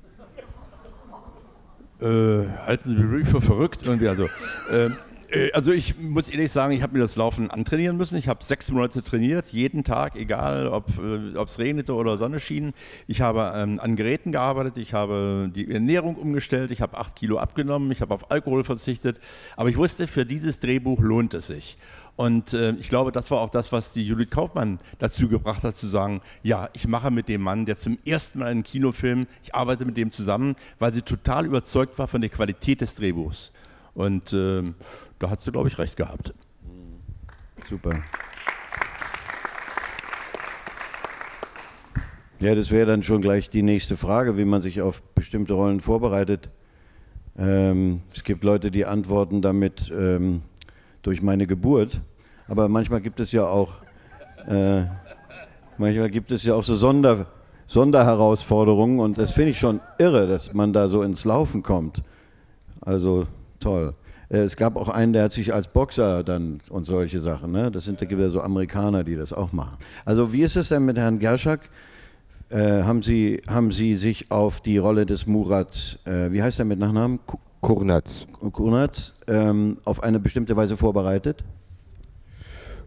Äh, halten Sie mich wirklich für verrückt irgendwie. Also, ähm, äh, also ich muss ehrlich sagen, ich habe mir das Laufen antrainieren müssen. Ich habe sechs Monate trainiert, jeden Tag, egal ob es regnete oder Sonne schien. Ich habe ähm, an Geräten gearbeitet, ich habe die Ernährung umgestellt, ich habe acht Kilo abgenommen, ich habe auf Alkohol verzichtet. Aber ich wusste, für dieses Drehbuch lohnt es sich. Und äh, ich glaube, das war auch das, was die Judith Kaufmann dazu gebracht hat, zu sagen, ja, ich mache mit dem Mann, der zum ersten Mal einen Kinofilm, ich arbeite mit dem zusammen, weil sie total überzeugt war von der Qualität des Drehbuchs. Und äh, da hat sie, glaube ich, recht gehabt. Super. Ja, das wäre dann schon gleich die nächste Frage, wie man sich auf bestimmte Rollen vorbereitet. Ähm, es gibt Leute, die antworten damit ähm, durch meine Geburt, aber manchmal gibt es ja auch, äh, manchmal gibt es ja auch so Sonder, Sonderherausforderungen und das finde ich schon irre, dass man da so ins Laufen kommt. Also toll. Äh, es gab auch einen, der hat sich als Boxer dann und solche Sachen. Ne? Das sind da gibt ja so Amerikaner, die das auch machen. Also wie ist es denn mit Herrn Gerschak? Äh, haben, Sie, haben Sie sich auf die Rolle des Murat, äh, wie heißt er mit Nachnamen? Kurnatz. Kurnatz, ähm, auf eine bestimmte Weise vorbereitet?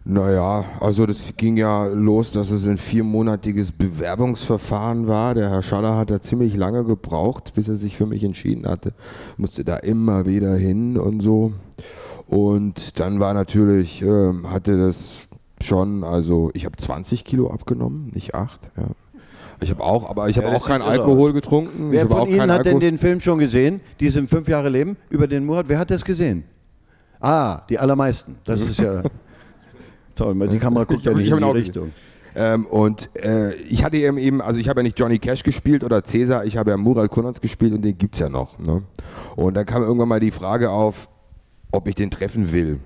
Naja, also das ging ja los, dass es ein viermonatiges Bewerbungsverfahren war. Der Herr Schaller hat da ziemlich lange gebraucht, bis er sich für mich entschieden hatte. Musste da immer wieder hin und so. Und dann war natürlich, äh, hatte das schon, also ich habe 20 Kilo abgenommen, nicht 8. Ja. Ich habe auch, aber ich habe Ja, auch keinen Alkohol aus. getrunken. Wer von Ihnen hat denn Alkohol. den Film schon gesehen? Diesem fünf Jahre Leben über den Murat? Wer hat das gesehen? Ah, die allermeisten. Das ist ja [LAUGHS] toll. Die Kamera guckt ja nicht in die Richtung. Ähm, und äh, ich hatte eben eben, also ich habe ja nicht Johnny Cash gespielt oder Cäsar, ich habe ja Mural Kunatz gespielt und den gibt es ja noch. Ne? Und dann kam irgendwann mal die Frage auf, ob ich den treffen will.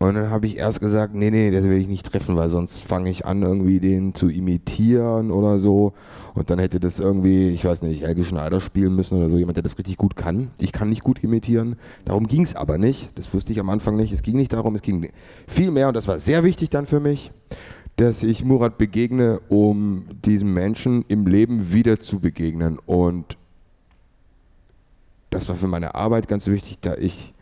Und dann habe ich erst gesagt, nee, nee, das will ich nicht treffen, weil sonst fange ich an, irgendwie den zu imitieren oder so. Und dann hätte das irgendwie, ich weiß nicht, Helge Schneider spielen müssen oder so, jemand, der das richtig gut kann. Ich kann nicht gut imitieren. Darum ging es aber nicht. Das wusste ich am Anfang nicht. Es ging nicht darum, es ging viel mehr, und das war sehr wichtig dann für mich, dass ich Murat begegne, um diesem Menschen im Leben wieder zu begegnen. Und das war für meine Arbeit ganz wichtig, da ich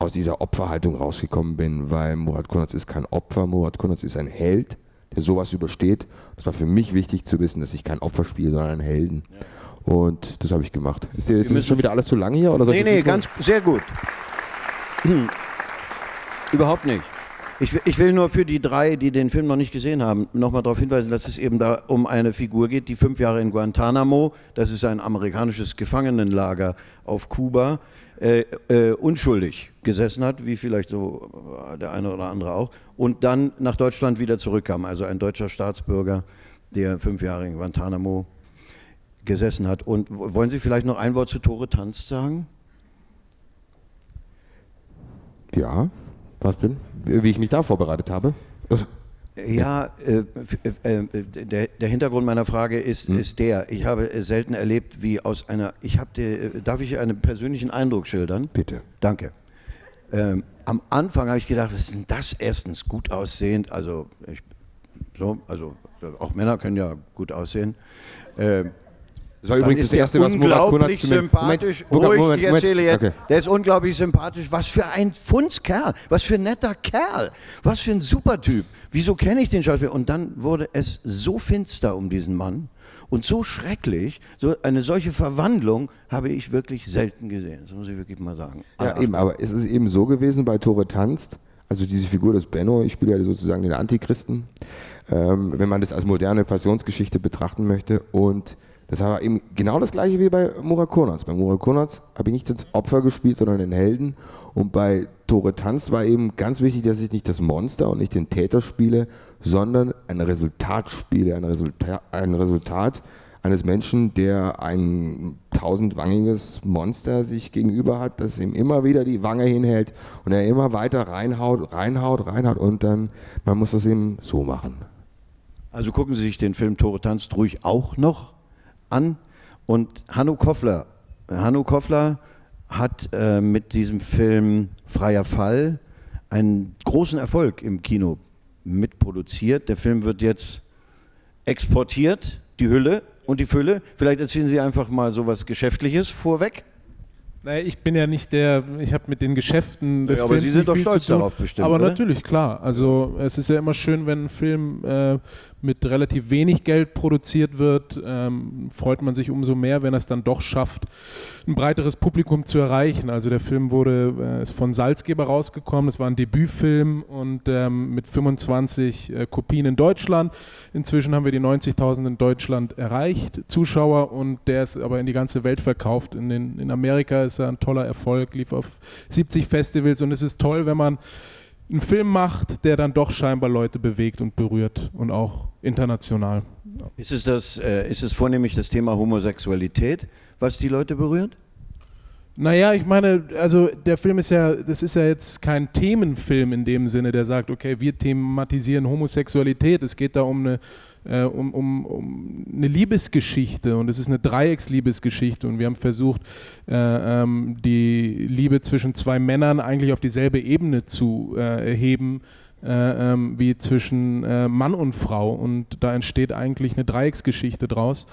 aus dieser Opferhaltung rausgekommen bin, weil Murat Kunatz ist kein Opfer, Murat Kunatz ist ein Held, der sowas übersteht. Das war für mich wichtig zu wissen, dass ich kein Opfer spiele, sondern einen Helden. Und das habe ich gemacht. Ist, dir- ist schon wieder alles zu lang hier? Oder Nee, nee, ganz sehr gut. Hm. [CLEARS THROAT] Überhaupt nicht. Ich, will- ich will nur für die drei, die den Film noch nicht gesehen haben, nochmal darauf hinweisen, dass es eben da um eine Figur geht, die fünf Jahre in Guantanamo, das ist ein amerikanisches Gefangenenlager auf Kuba, äh, äh, unschuldig gesessen hat, wie vielleicht so äh, der eine oder andere auch, und dann nach Deutschland wieder zurückkam. Also ein deutscher Staatsbürger, der fünf Jahre in Guantanamo gesessen hat. Und wollen Sie vielleicht noch ein Wort zu Tore Tanz sagen? Ja, was denn? Wie ich mich da vorbereitet habe? Ja, äh, äh, äh, der, der Hintergrund meiner Frage ist, Hm? ist der, ich habe äh, selten erlebt, wie aus einer, ich habe, darf ich einen persönlichen Eindruck schildern? Bitte. Danke. Ähm, am Anfang habe ich gedacht, was ist denn das? Erstens gut aussehend, also, ich, so, also auch Männer können ja gut aussehen. Ähm, Das war dann übrigens ist das Erste, was Murat unglaublich zu mir- sympathisch. Moment, Ruhig, Moment, ich erzähle Moment. jetzt. Okay. Der ist unglaublich sympathisch. Was für ein Fundskerl. Was für ein netter Kerl. Was für ein super Typ. Wieso kenne ich den Schauspieler? Und dann wurde es so finster um diesen Mann und so schrecklich. So eine solche Verwandlung habe ich wirklich selten gesehen. Das muss ich wirklich mal sagen. Ja, eben, aber es ist eben so gewesen bei Tore Tanzt, also diese Figur des Benno, ich spiele ja sozusagen den Antichristen, ähm, wenn man das als moderne Passionsgeschichte betrachten möchte. Und das war eben genau das gleiche wie bei Murat Konatz. Bei Murat Konatz habe ich nicht das Opfer gespielt, sondern den Helden. Und bei Tore Tanzt war eben ganz wichtig, dass ich nicht das Monster und nicht den Täter spiele, sondern ein Resultat spiele, ein, Resulta ein Resultat eines Menschen, der ein tausendwangiges Monster sich gegenüber hat, das ihm immer wieder die Wange hinhält und er immer weiter reinhaut, reinhaut, reinhaut und dann, man muss das eben so machen. Also gucken Sie sich den Film Tore tanzt ruhig auch noch an. Und Hanno Koffler, Hanno Koffler hat äh, mit diesem Film Freier Fall einen großen Erfolg im Kino mitproduziert. Der Film wird jetzt exportiert, die Hülle und die Fülle. Vielleicht erzählen Sie einfach mal so was Geschäftliches vorweg. Naja, ich bin ja nicht der, ich habe mit den Geschäften des Ja, aber Films Sie sind doch stolz darauf bestimmt, Aber oder? natürlich, klar. Also es ist ja immer schön, wenn ein Film äh, mit relativ wenig Geld produziert wird, ähm, freut man sich umso mehr, wenn er es dann doch schafft, ein breiteres Publikum zu erreichen. Also der Film wurde äh, ist von Salzgeber rausgekommen, das war ein Debütfilm und ähm, mit 25 äh, Kopien in Deutschland. Inzwischen haben wir die 90.000 in Deutschland erreicht, Zuschauer, und der ist aber in die ganze Welt verkauft. In, den, in Amerika ist er ein toller Erfolg, lief auf 70 Festivals und es ist toll, wenn man einen Film macht, der dann doch scheinbar Leute bewegt und berührt und auch international. Ist es, das, äh, ist es vornehmlich das Thema Homosexualität, was die Leute berührt? Naja, ich meine, also der Film ist ja, das ist ja jetzt kein Themenfilm in dem Sinne, der sagt, okay, wir thematisieren Homosexualität. Es geht da um eine, äh, um, um, um eine Liebesgeschichte und es ist eine Dreiecksliebesgeschichte und wir haben versucht, äh, ähm, die Liebe zwischen zwei Männern eigentlich auf dieselbe Ebene zu äh, heben. Äh, ähm, wie zwischen äh, Mann und Frau und da entsteht eigentlich eine Dreiecksgeschichte draus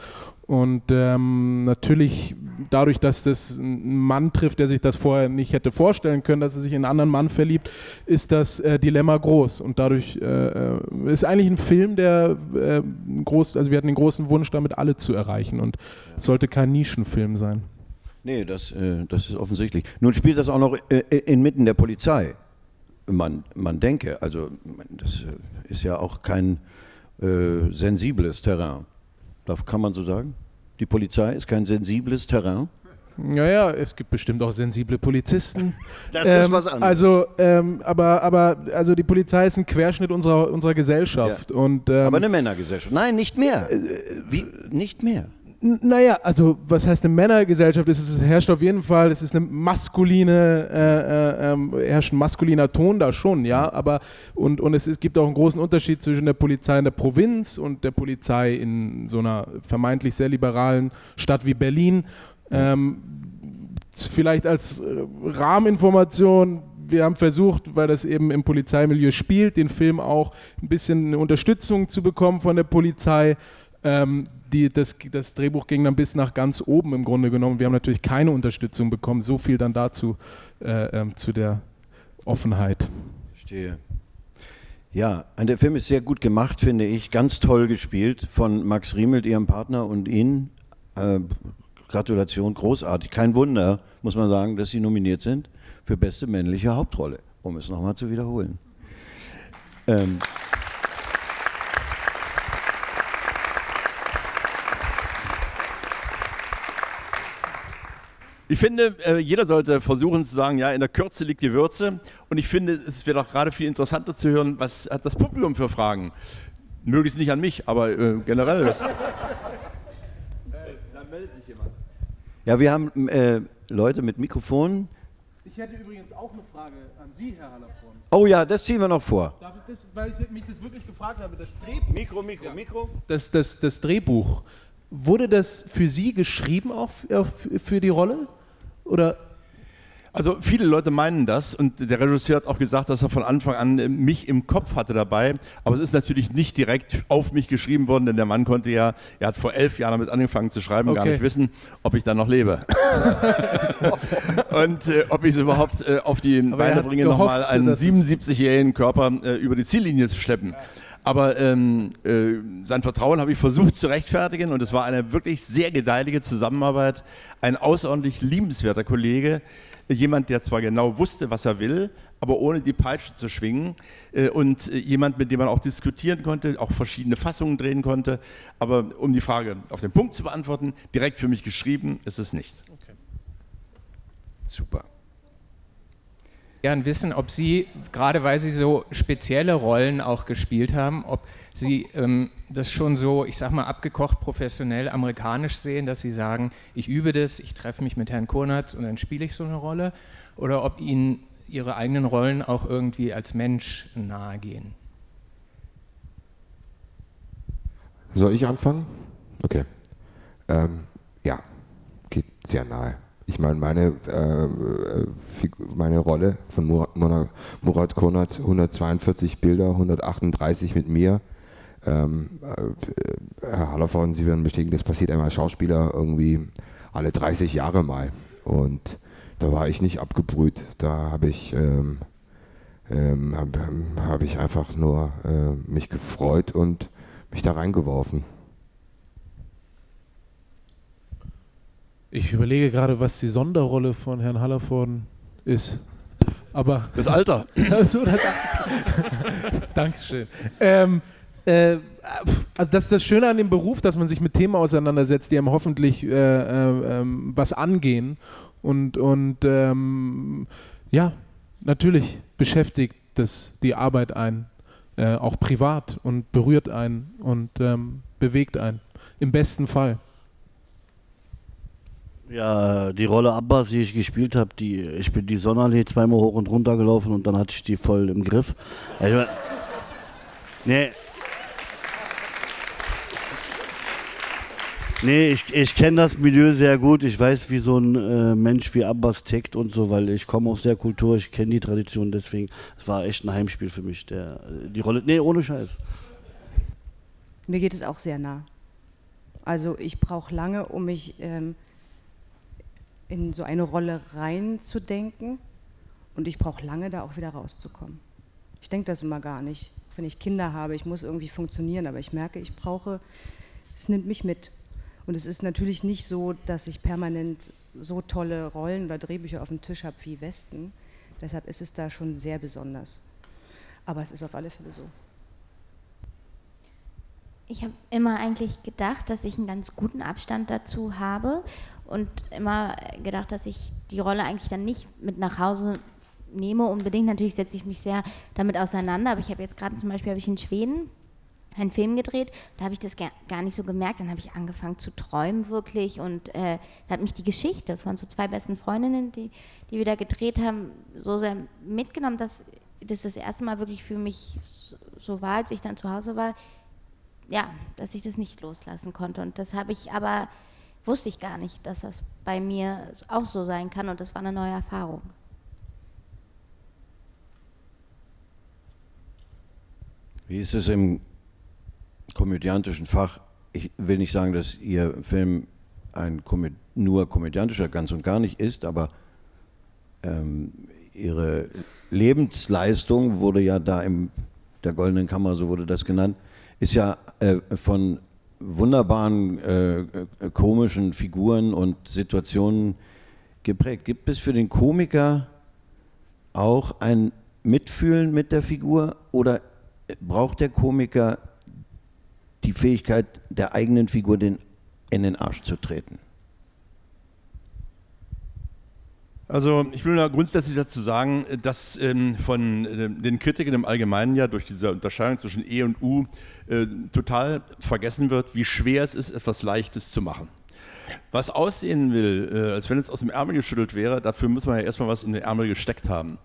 und ähm, natürlich dadurch, dass das ein Mann trifft, der sich das vorher nicht hätte vorstellen können, dass er sich in einen anderen Mann verliebt, ist das äh, Dilemma groß. Und dadurch äh, äh, ist eigentlich ein Film, der äh, groß, also wir hatten den großen Wunsch, damit alle zu erreichen. Und es sollte kein Nischenfilm sein. Nee, das, äh, das ist offensichtlich. Nun spielt das auch noch äh, inmitten der Polizei. Man, man denke, also das ist ja auch kein sensibles Terrain. Das kann man so sagen? Die Polizei ist kein sensibles Terrain? Naja, es gibt bestimmt auch sensible Polizisten. [LAUGHS] Das ist was anderes. Also, ähm, aber, aber also die Polizei ist ein Querschnitt unserer, unserer Gesellschaft. Und, ähm, Aber eine Männergesellschaft. Nein, nicht mehr. Wie? Nicht mehr. Naja, also was heißt eine Männergesellschaft? Es ist, herrscht auf jeden Fall, es ist eine maskuline, äh, äh, ähm, herrscht ein maskuliner Ton da schon, ja, aber und, und es, ist, gibt auch einen großen Unterschied zwischen der Polizei in der Provinz und der Polizei in so einer vermeintlich sehr liberalen Stadt wie Berlin. Ähm, vielleicht als äh, Rahmeninformation, wir haben versucht, weil das eben im Polizeimilieu spielt, den Film auch ein bisschen eine Unterstützung zu bekommen von der Polizei. Ähm, die, das, das Drehbuch ging dann bis nach ganz oben im Grunde genommen. Wir haben natürlich keine Unterstützung bekommen. So viel dann dazu, äh, ähm, zu der Offenheit. Verstehe. Ja, der Film ist sehr gut gemacht, finde ich. Ganz toll gespielt von Max Riemelt, Ihrem Partner und Ihnen. Äh, Gratulation, großartig. Kein Wunder, muss man sagen, dass Sie nominiert sind für beste männliche Hauptrolle, um es nochmal zu wiederholen. Ähm, Ich finde, äh, jeder sollte versuchen zu sagen, ja, in der Kürze liegt die Würze. Und ich finde, es wäre doch gerade viel interessanter zu hören, was hat das Publikum für Fragen. Möglichst nicht an mich, aber äh, generell. Da meldet sich jemand. ja, wir haben äh, Leute mit Mikrofonen. Ich hätte übrigens auch eine Frage an Sie, Herr Hallervorn. Oh ja, das ziehen wir noch vor. Darf ich das, weil ich mich das wirklich gefragt habe, das Drehbuch. Mikro, Mikro, Mikro. Das, das, das Drehbuch. Wurde das für Sie geschrieben auch auf, für die Rolle? Oder Also viele Leute meinen das und der Regisseur hat auch gesagt, dass er von Anfang an äh, mich im Kopf hatte dabei. Aber es ist natürlich nicht direkt auf mich geschrieben worden, denn der Mann konnte ja, er hat vor elf Jahren damit angefangen zu schreiben, gar Okay. nicht wissen, ob ich dann noch lebe. [LAUGHS] und äh, ob ich es überhaupt äh, auf die Aber er Beine bringe, nochmal einen dass es- 77-jährigen Körper äh, über die Ziellinie zu schleppen. Aber ähm, äh, sein Vertrauen habe ich versucht zu rechtfertigen und es war eine wirklich sehr gedeihliche Zusammenarbeit. Ein außerordentlich liebenswerter Kollege, jemand, der zwar genau wusste, was er will, aber ohne die Peitsche zu schwingen äh, und äh, jemand, mit dem man auch diskutieren konnte, auch verschiedene Fassungen drehen konnte. Aber um die Frage auf den Punkt zu beantworten, direkt für mich geschrieben ist es nicht. Super. Gern wissen, ob Sie, gerade weil Sie so spezielle Rollen auch gespielt haben, ob Sie ähm, das schon so, ich sag mal, abgekocht professionell amerikanisch sehen, dass Sie sagen, ich übe das, ich treffe mich mit Herrn Kurnatz und dann spiele ich so eine Rolle, oder ob Ihnen Ihre eigenen Rollen auch irgendwie als Mensch nahe gehen. Soll ich anfangen? Okay. Ähm, ja, geht sehr nahe. Ich meine, meine, äh, Figu- meine Rolle von Murat, Murat- Konatz, 142 Bilder, 138 mit mir. Ähm, äh, Herr Hallervorden, Sie werden bestätigen, das passiert einmal Schauspieler irgendwie alle 30 Jahre mal. Und da war ich nicht abgebrüht. Da habe ich, ähm, ähm, hab, hab ich einfach nur äh, mich gefreut und mich da reingeworfen. Ich überlege gerade, was die Sonderrolle von Herrn Hallervorden ist. Aber Das Alter. [LAUGHS] also das [LAUGHS] Dankeschön. Ähm, äh, also das ist das Schöne an dem Beruf, dass man sich mit Themen auseinandersetzt, die einem hoffentlich äh, äh, was angehen. Und, und ähm, ja, natürlich beschäftigt das die Arbeit einen, äh, auch privat und berührt einen und ähm, bewegt einen. Im besten Fall. Ja, die Rolle Abbas, die ich gespielt habe, die, ich bin die Sonnenallee zweimal hoch und runter gelaufen und dann hatte ich die voll im Griff. Ich mein, nee. Nee, ich, ich kenne das Milieu sehr gut. Ich weiß, wie so ein äh, Mensch wie Abbas tickt und so, weil ich komme aus der Kultur, ich kenne die Tradition, deswegen, es war echt ein Heimspiel für mich. Der, die Rolle, nee, ohne Scheiß. Mir geht es auch sehr nah. Also ich brauche lange, um mich ähm, in so eine Rolle reinzudenken und ich brauche lange, da auch wieder rauszukommen. Ich denke das immer gar nicht. Wenn ich Kinder habe, ich muss irgendwie funktionieren, aber ich merke, ich brauche, es nimmt mich mit. Und es ist natürlich nicht so, dass ich permanent so tolle Rollen oder Drehbücher auf dem Tisch habe wie Westen. Deshalb ist es da schon sehr besonders. Aber es ist auf alle Fälle so. Ich habe immer eigentlich gedacht, dass ich einen ganz guten Abstand dazu habe und immer gedacht, dass ich die Rolle eigentlich dann nicht mit nach Hause nehme. Unbedingt natürlich setze ich mich sehr damit auseinander, aber ich habe jetzt gerade zum Beispiel ich in Schweden einen Film gedreht, da habe ich das gar, nicht so gemerkt, dann habe ich angefangen zu träumen wirklich und äh, da hat mich die Geschichte von so zwei besten Freundinnen, die, die wir da gedreht haben, so sehr mitgenommen, dass das das erste Mal wirklich für mich so war, als ich dann zu Hause war, ja, dass ich das nicht loslassen konnte. Und das habe ich aber, wusste ich gar nicht, dass das bei mir auch so sein kann. Und das war eine neue Erfahrung. Wie ist es im komödiantischen Fach? Ich will nicht sagen, dass Ihr Film ein Komö nur komödiantischer ganz und gar nicht ist, aber ähm, Ihre Lebensleistung wurde ja da in der Goldenen Kammer, so wurde das genannt, ist ja äh, von wunderbaren äh, äh, komischen Figuren und Situationen geprägt. Gibt es für den Komiker auch ein Mitfühlen mit der Figur oder braucht der Komiker die Fähigkeit der eigenen Figur den, in den Arsch zu treten? Also ich will nur grundsätzlich dazu sagen, dass ähm, von äh, den Kritikern im Allgemeinen ja durch diese Unterscheidung zwischen E und U äh, total vergessen wird, wie schwer es ist, etwas Leichtes zu machen. Was aussehen will, äh, als wenn es aus dem Ärmel geschüttelt wäre, dafür muss man ja erstmal was in den Ärmel gesteckt haben.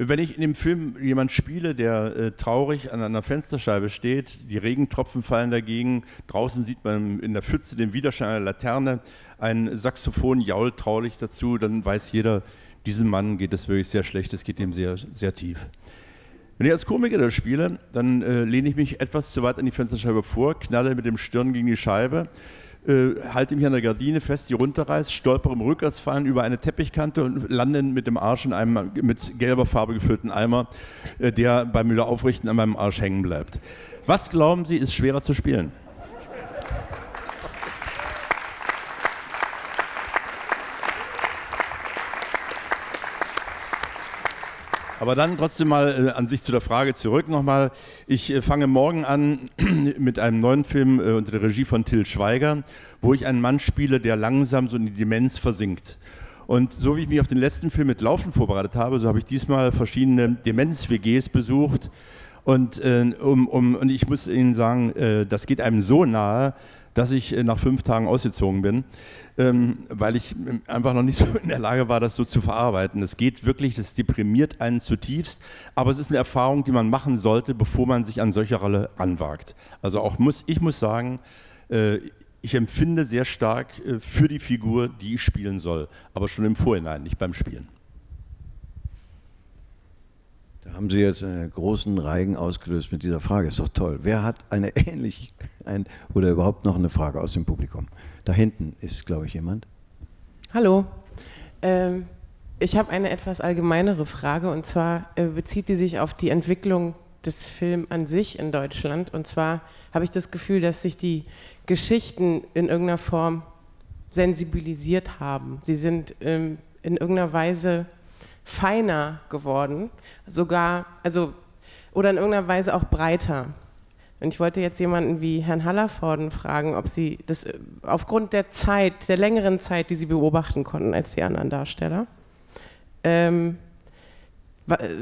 Wenn ich in dem Film jemand spiele, der äh, traurig an einer Fensterscheibe steht, die Regentropfen fallen dagegen, draußen sieht man in der Pfütze den Widerschein einer Laterne, ein Saxophon jault traulich dazu, dann weiß jeder, diesem Mann geht es wirklich sehr schlecht, es geht ihm sehr, sehr tief. Wenn ich als Komiker das spiele, dann äh, lehne ich mich etwas zu weit an die Fensterscheibe vor, knalle mit dem Stirn gegen die Scheibe, äh, halte mich an der Gardine fest, die runterreißt, stolpere im Rückwärtsfallen über eine Teppichkante und lande mit dem Arsch in einem mit gelber Farbe gefüllten Eimer, äh, der beim Müller aufrichten an meinem Arsch hängen bleibt. Was glauben Sie, ist schwerer zu spielen? Aber dann trotzdem mal äh, an sich zu der Frage zurück nochmal. Ich äh, fange morgen an [CLEARS THROAT] mit einem neuen Film äh, unter der Regie von Till Schweiger, wo ich einen Mann spiele, der langsam so in die Demenz versinkt. Und so wie ich mich auf den letzten Film mit Laufen vorbereitet habe, so habe ich diesmal verschiedene Demenz-WGs besucht. Und, äh, um, um, und ich muss Ihnen sagen, äh, das geht einem so nahe, dass ich äh, nach fünf Tagen ausgezogen bin, ähm, weil ich ähm, einfach noch nicht so in der Lage war, das so zu verarbeiten. Es geht wirklich, das deprimiert einen zutiefst, aber es ist eine Erfahrung, die man machen sollte, bevor man sich an solche Rolle anwagt. Also auch muss, ich muss sagen, äh, ich empfinde sehr stark äh, für die Figur, die ich spielen soll, aber schon im Vorhinein, nicht beim Spielen. Da haben Sie jetzt einen großen Reigen ausgelöst mit dieser Frage. Ist doch toll. Wer hat eine [LAUGHS] ähnliche ein, oder überhaupt noch eine Frage aus dem Publikum? Da hinten ist, glaube ich, jemand. Hallo. Ähm, Ich habe eine etwas allgemeinere Frage und zwar äh, bezieht die sich auf die Entwicklung des Films an sich in Deutschland. Und zwar habe ich das Gefühl, dass sich die Geschichten in irgendeiner Form sensibilisiert haben. Sie sind ähm, in irgendeiner Weise feiner geworden, sogar, also, oder in irgendeiner Weise auch breiter. Und ich wollte jetzt jemanden wie Herrn Hallervorden fragen, ob Sie das äh, aufgrund der Zeit, der längeren Zeit, die Sie beobachten konnten als die anderen Darsteller, ähm,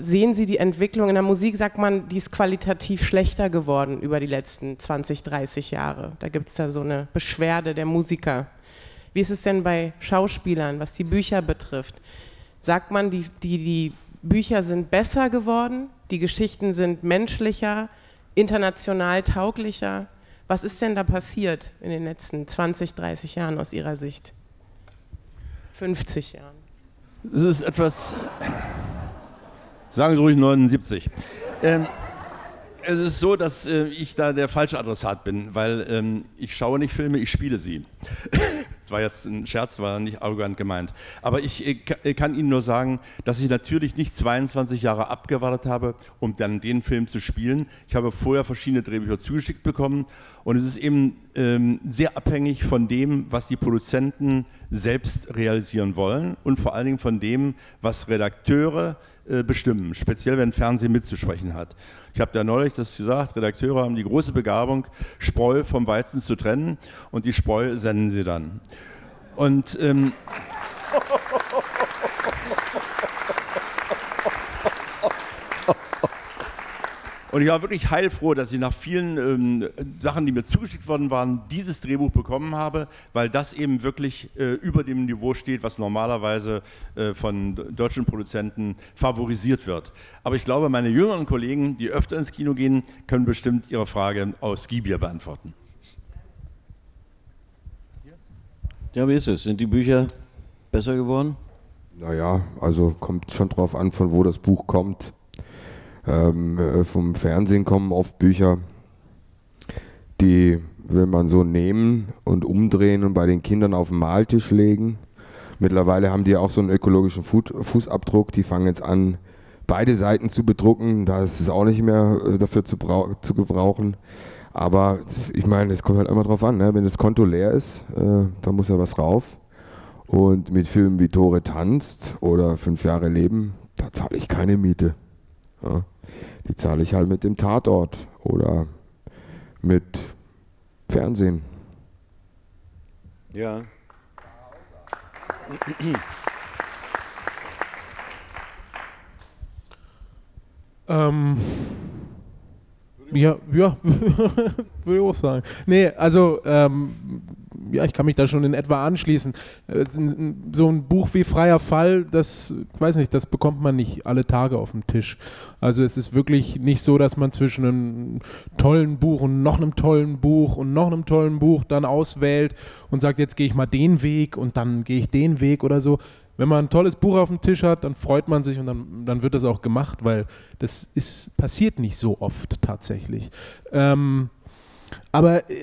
sehen Sie die Entwicklung in der Musik, sagt man, die ist qualitativ schlechter geworden über die letzten 20, 30 Jahre. Da gibt es da so eine Beschwerde der Musiker. Wie ist es denn bei Schauspielern, was die Bücher betrifft? Sagt man, die, die, die Bücher sind besser geworden, die Geschichten sind menschlicher, international tauglicher? Was ist denn da passiert in den letzten 20, 30 Jahren aus Ihrer Sicht? 50 Jahren. Es ist etwas, sagen Sie ruhig 79. Ähm, es ist so, dass äh, ich da der falsche Adressat bin, weil ähm, ich schaue nicht Filme, ich spiele sie. Das war jetzt ein Scherz, war nicht arrogant gemeint. Aber ich äh, äh, kann Ihnen nur sagen, dass ich natürlich nicht 22 Jahre abgewartet habe, um dann den Film zu spielen. Ich habe vorher verschiedene Drehbücher zugeschickt bekommen und es ist eben ähm, sehr abhängig von dem, was die Produzenten selbst realisieren wollen und vor allen Dingen von dem, was Redakteure äh, bestimmen, speziell wenn Fernsehen mitzusprechen hat. Ich habe da neulich das gesagt, Redakteure haben die große Begabung, Spreu vom Weizen zu trennen und die Spreu senden sie dann. Und ähm, [LAUGHS] Und ich war wirklich heilfroh, dass ich nach vielen ähm, Sachen, die mir zugeschickt worden waren, dieses Drehbuch bekommen habe, weil das eben wirklich äh, über dem Niveau steht, was normalerweise äh, von deutschen Produzenten favorisiert wird. Aber ich glaube, meine jüngeren Kollegen, die öfter ins Kino gehen, können bestimmt Ihre Frage aus Gibier beantworten. Ja, wie ist es? Sind die Bücher besser geworden? Naja, also kommt schon drauf an, von wo das Buch kommt. Ähm, äh, vom Fernsehen kommen oft Bücher, die will man so nehmen und umdrehen und bei den Kindern auf den Maltisch legen. Mittlerweile haben die auch so einen ökologischen Fu- Fußabdruck. Die fangen jetzt an, beide Seiten zu bedrucken. Da ist es auch nicht mehr äh, dafür zu, zu gebrauchen. Aber ich meine, es kommt halt immer drauf an. Ne? Wenn das Konto leer ist, äh, dann muss ja was rauf. Und mit Filmen wie Tore tanzt oder Fünf Jahre Leben, da zahle ich keine Miete. Ja. Die zahle ich halt mit dem Tatort oder mit Fernsehen. Ja. Ähm, ja, ja, [LAUGHS] würde ich auch sagen. Nee, also, ähm, ja, ich kann mich da schon in etwa anschließen. Äh, So ein Buch wie Freier Fall, das, weiß nicht, das bekommt man nicht alle Tage auf dem Tisch. Also es ist wirklich nicht so, dass man zwischen einem tollen Buch und noch einem tollen Buch und noch einem tollen Buch dann auswählt und sagt, jetzt gehe ich mal den Weg und dann gehe ich den Weg oder so. Wenn man ein tolles Buch auf dem Tisch hat, dann freut man sich und dann, dann wird das auch gemacht, weil das ist, passiert nicht so oft tatsächlich. Ähm, aber äh,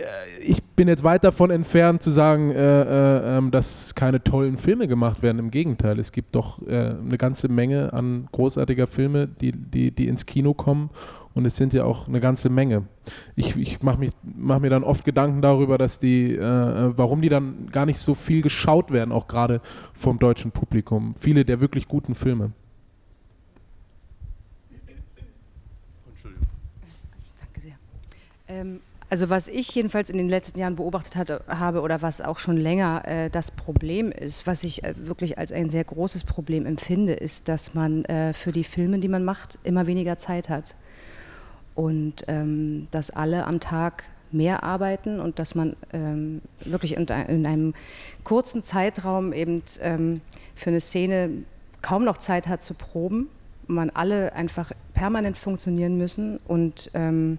ich bin jetzt weit davon entfernt zu sagen, äh, äh, ähm, dass keine tollen Filme gemacht werden. Im Gegenteil, es gibt doch äh, eine ganze Menge an großartiger Filme, die, die, die ins Kino kommen. Und es sind ja auch eine ganze Menge. Ich, ich mache mach mir dann oft Gedanken darüber, dass die, äh, warum die dann gar nicht so viel geschaut werden, auch gerade vom deutschen Publikum. Viele der wirklich guten Filme. Ähm, also was ich jedenfalls in den letzten Jahren beobachtet hatte, habe oder was auch schon länger äh, das Problem ist, was ich äh, wirklich als ein sehr großes Problem empfinde, ist, dass man äh, für die Filme, die man macht, immer weniger Zeit hat. Und ähm, dass alle am Tag mehr arbeiten und dass man ähm, wirklich in, in einem kurzen Zeitraum eben ähm, für eine Szene kaum noch Zeit hat zu proben, man alle einfach permanent funktionieren müssen und ähm,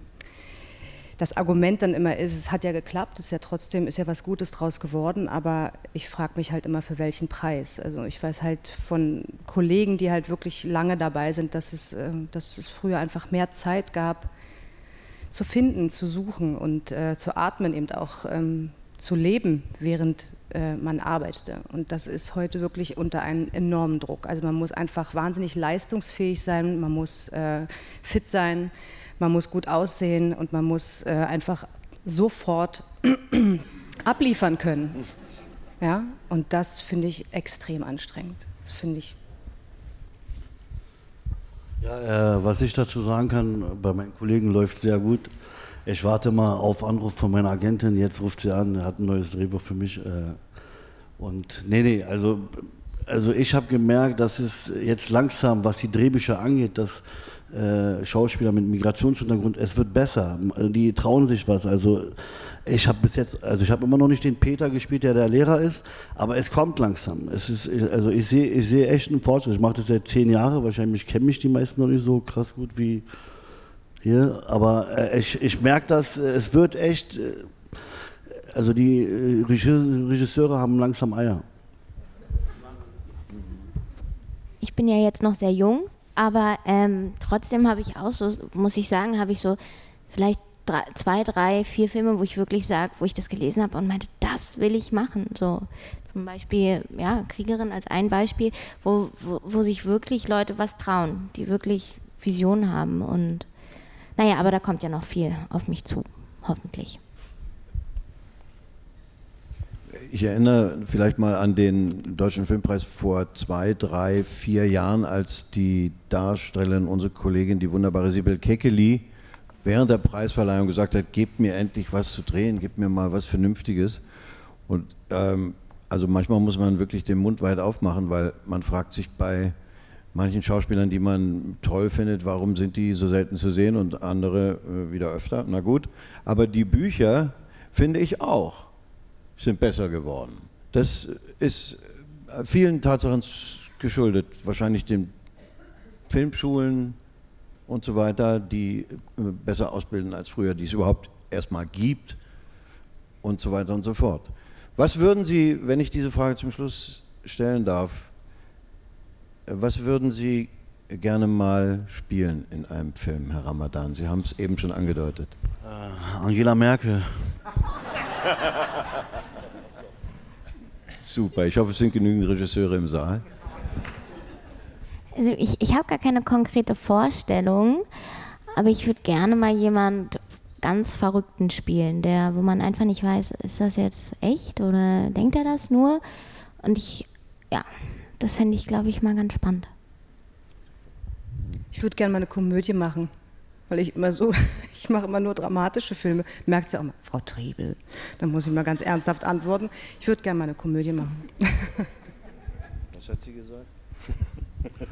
das Argument dann immer ist, es hat ja geklappt, es ist ja trotzdem, ist ja was Gutes draus geworden, aber ich frage mich halt immer, für welchen Preis. Also ich weiß halt von Kollegen, die halt wirklich lange dabei sind, dass es, äh, dass es früher einfach mehr Zeit gab, zu finden, zu suchen und äh, zu atmen, eben auch ähm, zu leben, während äh, man arbeitete. Und das ist heute wirklich unter einem enormen Druck. Also man muss einfach wahnsinnig leistungsfähig sein, man muss äh, fit sein, man muss gut aussehen und man muss äh, einfach sofort [CLEARS THROAT] abliefern können. Ja? Und das finde ich extrem anstrengend. Das finde ich Ja, äh, was ich dazu sagen kann, bei meinen Kollegen läuft sehr gut. Ich warte mal auf Anruf von meiner Agentin. Jetzt ruft sie an, hat ein neues Drehbuch für mich. Äh, und nee, nee, also, also ich habe gemerkt, dass es jetzt langsam, was die Drehbücher angeht, dass Schauspieler mit Migrationshintergrund, es wird besser. Die trauen sich was. Also ich habe bis jetzt, also ich habe immer noch nicht den Peter gespielt, der der Lehrer ist, aber es kommt langsam. Es ist, also ich sehe, ich sehe echt einen Fortschritt. Ich mache das seit zehn Jahren. Wahrscheinlich kennen mich die meisten noch nicht so krass gut wie hier, aber äh, ich, ich merke das. äh, Es wird echt. Äh, also die äh, Regisse- Regisseure haben langsam Eier. ich bin ja jetzt noch sehr jung, aber ähm, trotzdem habe ich auch so, muss ich sagen, habe ich so vielleicht drei, zwei, drei, vier Filme, wo ich wirklich sage, wo ich das gelesen habe und meinte, das will ich machen. So zum Beispiel, ja, Kriegerin als ein Beispiel, wo, wo, wo sich wirklich Leute was trauen, die wirklich Visionen haben und naja, aber da kommt ja noch viel auf mich zu, hoffentlich. Ich erinnere vielleicht mal an den Deutschen Filmpreis vor zwei, drei, vier Jahren, als die Darstellerin, unsere Kollegin, die wunderbare Sibyl Kekeli, während der Preisverleihung gesagt hat, gebt mir endlich was zu drehen, gebt mir mal was Vernünftiges. Und ähm, also manchmal muss man wirklich den Mund weit aufmachen, weil man fragt sich bei manchen Schauspielern, die man toll findet, warum sind die so selten zu sehen und andere äh, wieder öfter. Na gut, aber die Bücher finde ich auch sind besser geworden. Das ist äh, vielen Tatsachen geschuldet, wahrscheinlich den Filmschulen und so weiter, die äh, besser ausbilden als früher, die es überhaupt erstmal gibt und so weiter und so fort. Was würden Sie, wenn ich diese Frage zum Schluss stellen darf, äh, was würden Sie gerne mal spielen in einem Film, Herr Ramadan? Sie haben es eben schon angedeutet. Äh, Angela Merkel. [LAUGHS] Super, ich hoffe, es sind genügend Regisseure im Saal. Also ich, ich habe gar keine konkrete Vorstellung, aber ich würde gerne mal jemand ganz Verrückten spielen, der, wo man einfach nicht weiß, ist das jetzt echt oder denkt er das nur? Und ich, ja, das fände ich, glaube ich, mal ganz spannend. Ich würde gerne mal eine Komödie machen, weil ich immer so, [LAUGHS] ich mache immer nur dramatische Filme. Merkt ja auch mal, Frau Trebel. Dann muss ich mal ganz ernsthaft antworten. Ich würde gerne mal eine Komödie machen. [LAUGHS] Was hat sie gesagt? [LAUGHS]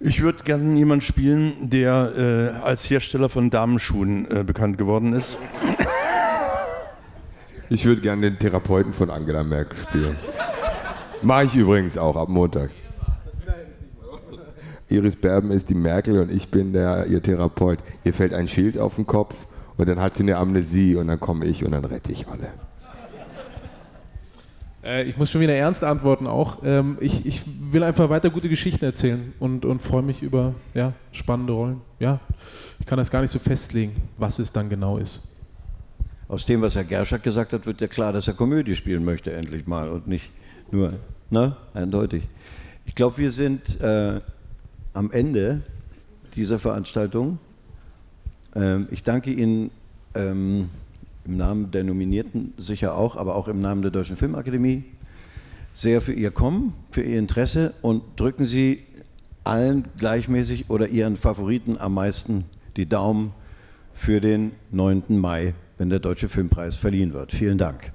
Ich würde gerne jemanden spielen, der äh, als Hersteller von Damenschuhen äh, bekannt geworden ist. Ich würde gerne den Therapeuten von Angela Merkel spielen. Mache ich übrigens auch ab Montag. Iris Berben ist die Merkel und ich bin der, ihr Therapeut. Ihr fällt ein Schild auf den Kopf und dann hat sie eine Amnesie und dann komme ich und dann rette ich alle. Äh, ich muss schon wieder ernst antworten auch. Ähm, ich, ich will einfach weiter gute Geschichten erzählen und, und freue mich über ja, spannende Rollen. Ja, ich kann das gar nicht so festlegen, was es dann genau ist. Aus dem, was Herr Gerschak gesagt hat, wird ja klar, dass er Komödie spielen möchte, endlich mal und nicht nur, ne? Eindeutig. Ich glaube, wir sind äh, am Ende dieser Veranstaltung. Ähm, ich danke Ihnen ähm, im Namen der Nominierten sicher auch, aber auch im Namen der Deutschen Filmakademie sehr für Ihr Kommen, für Ihr Interesse und drücken Sie allen gleichmäßig oder Ihren Favoriten am meisten die Daumen für den 9. Mai, wenn der Deutsche Filmpreis verliehen wird. Vielen Dank.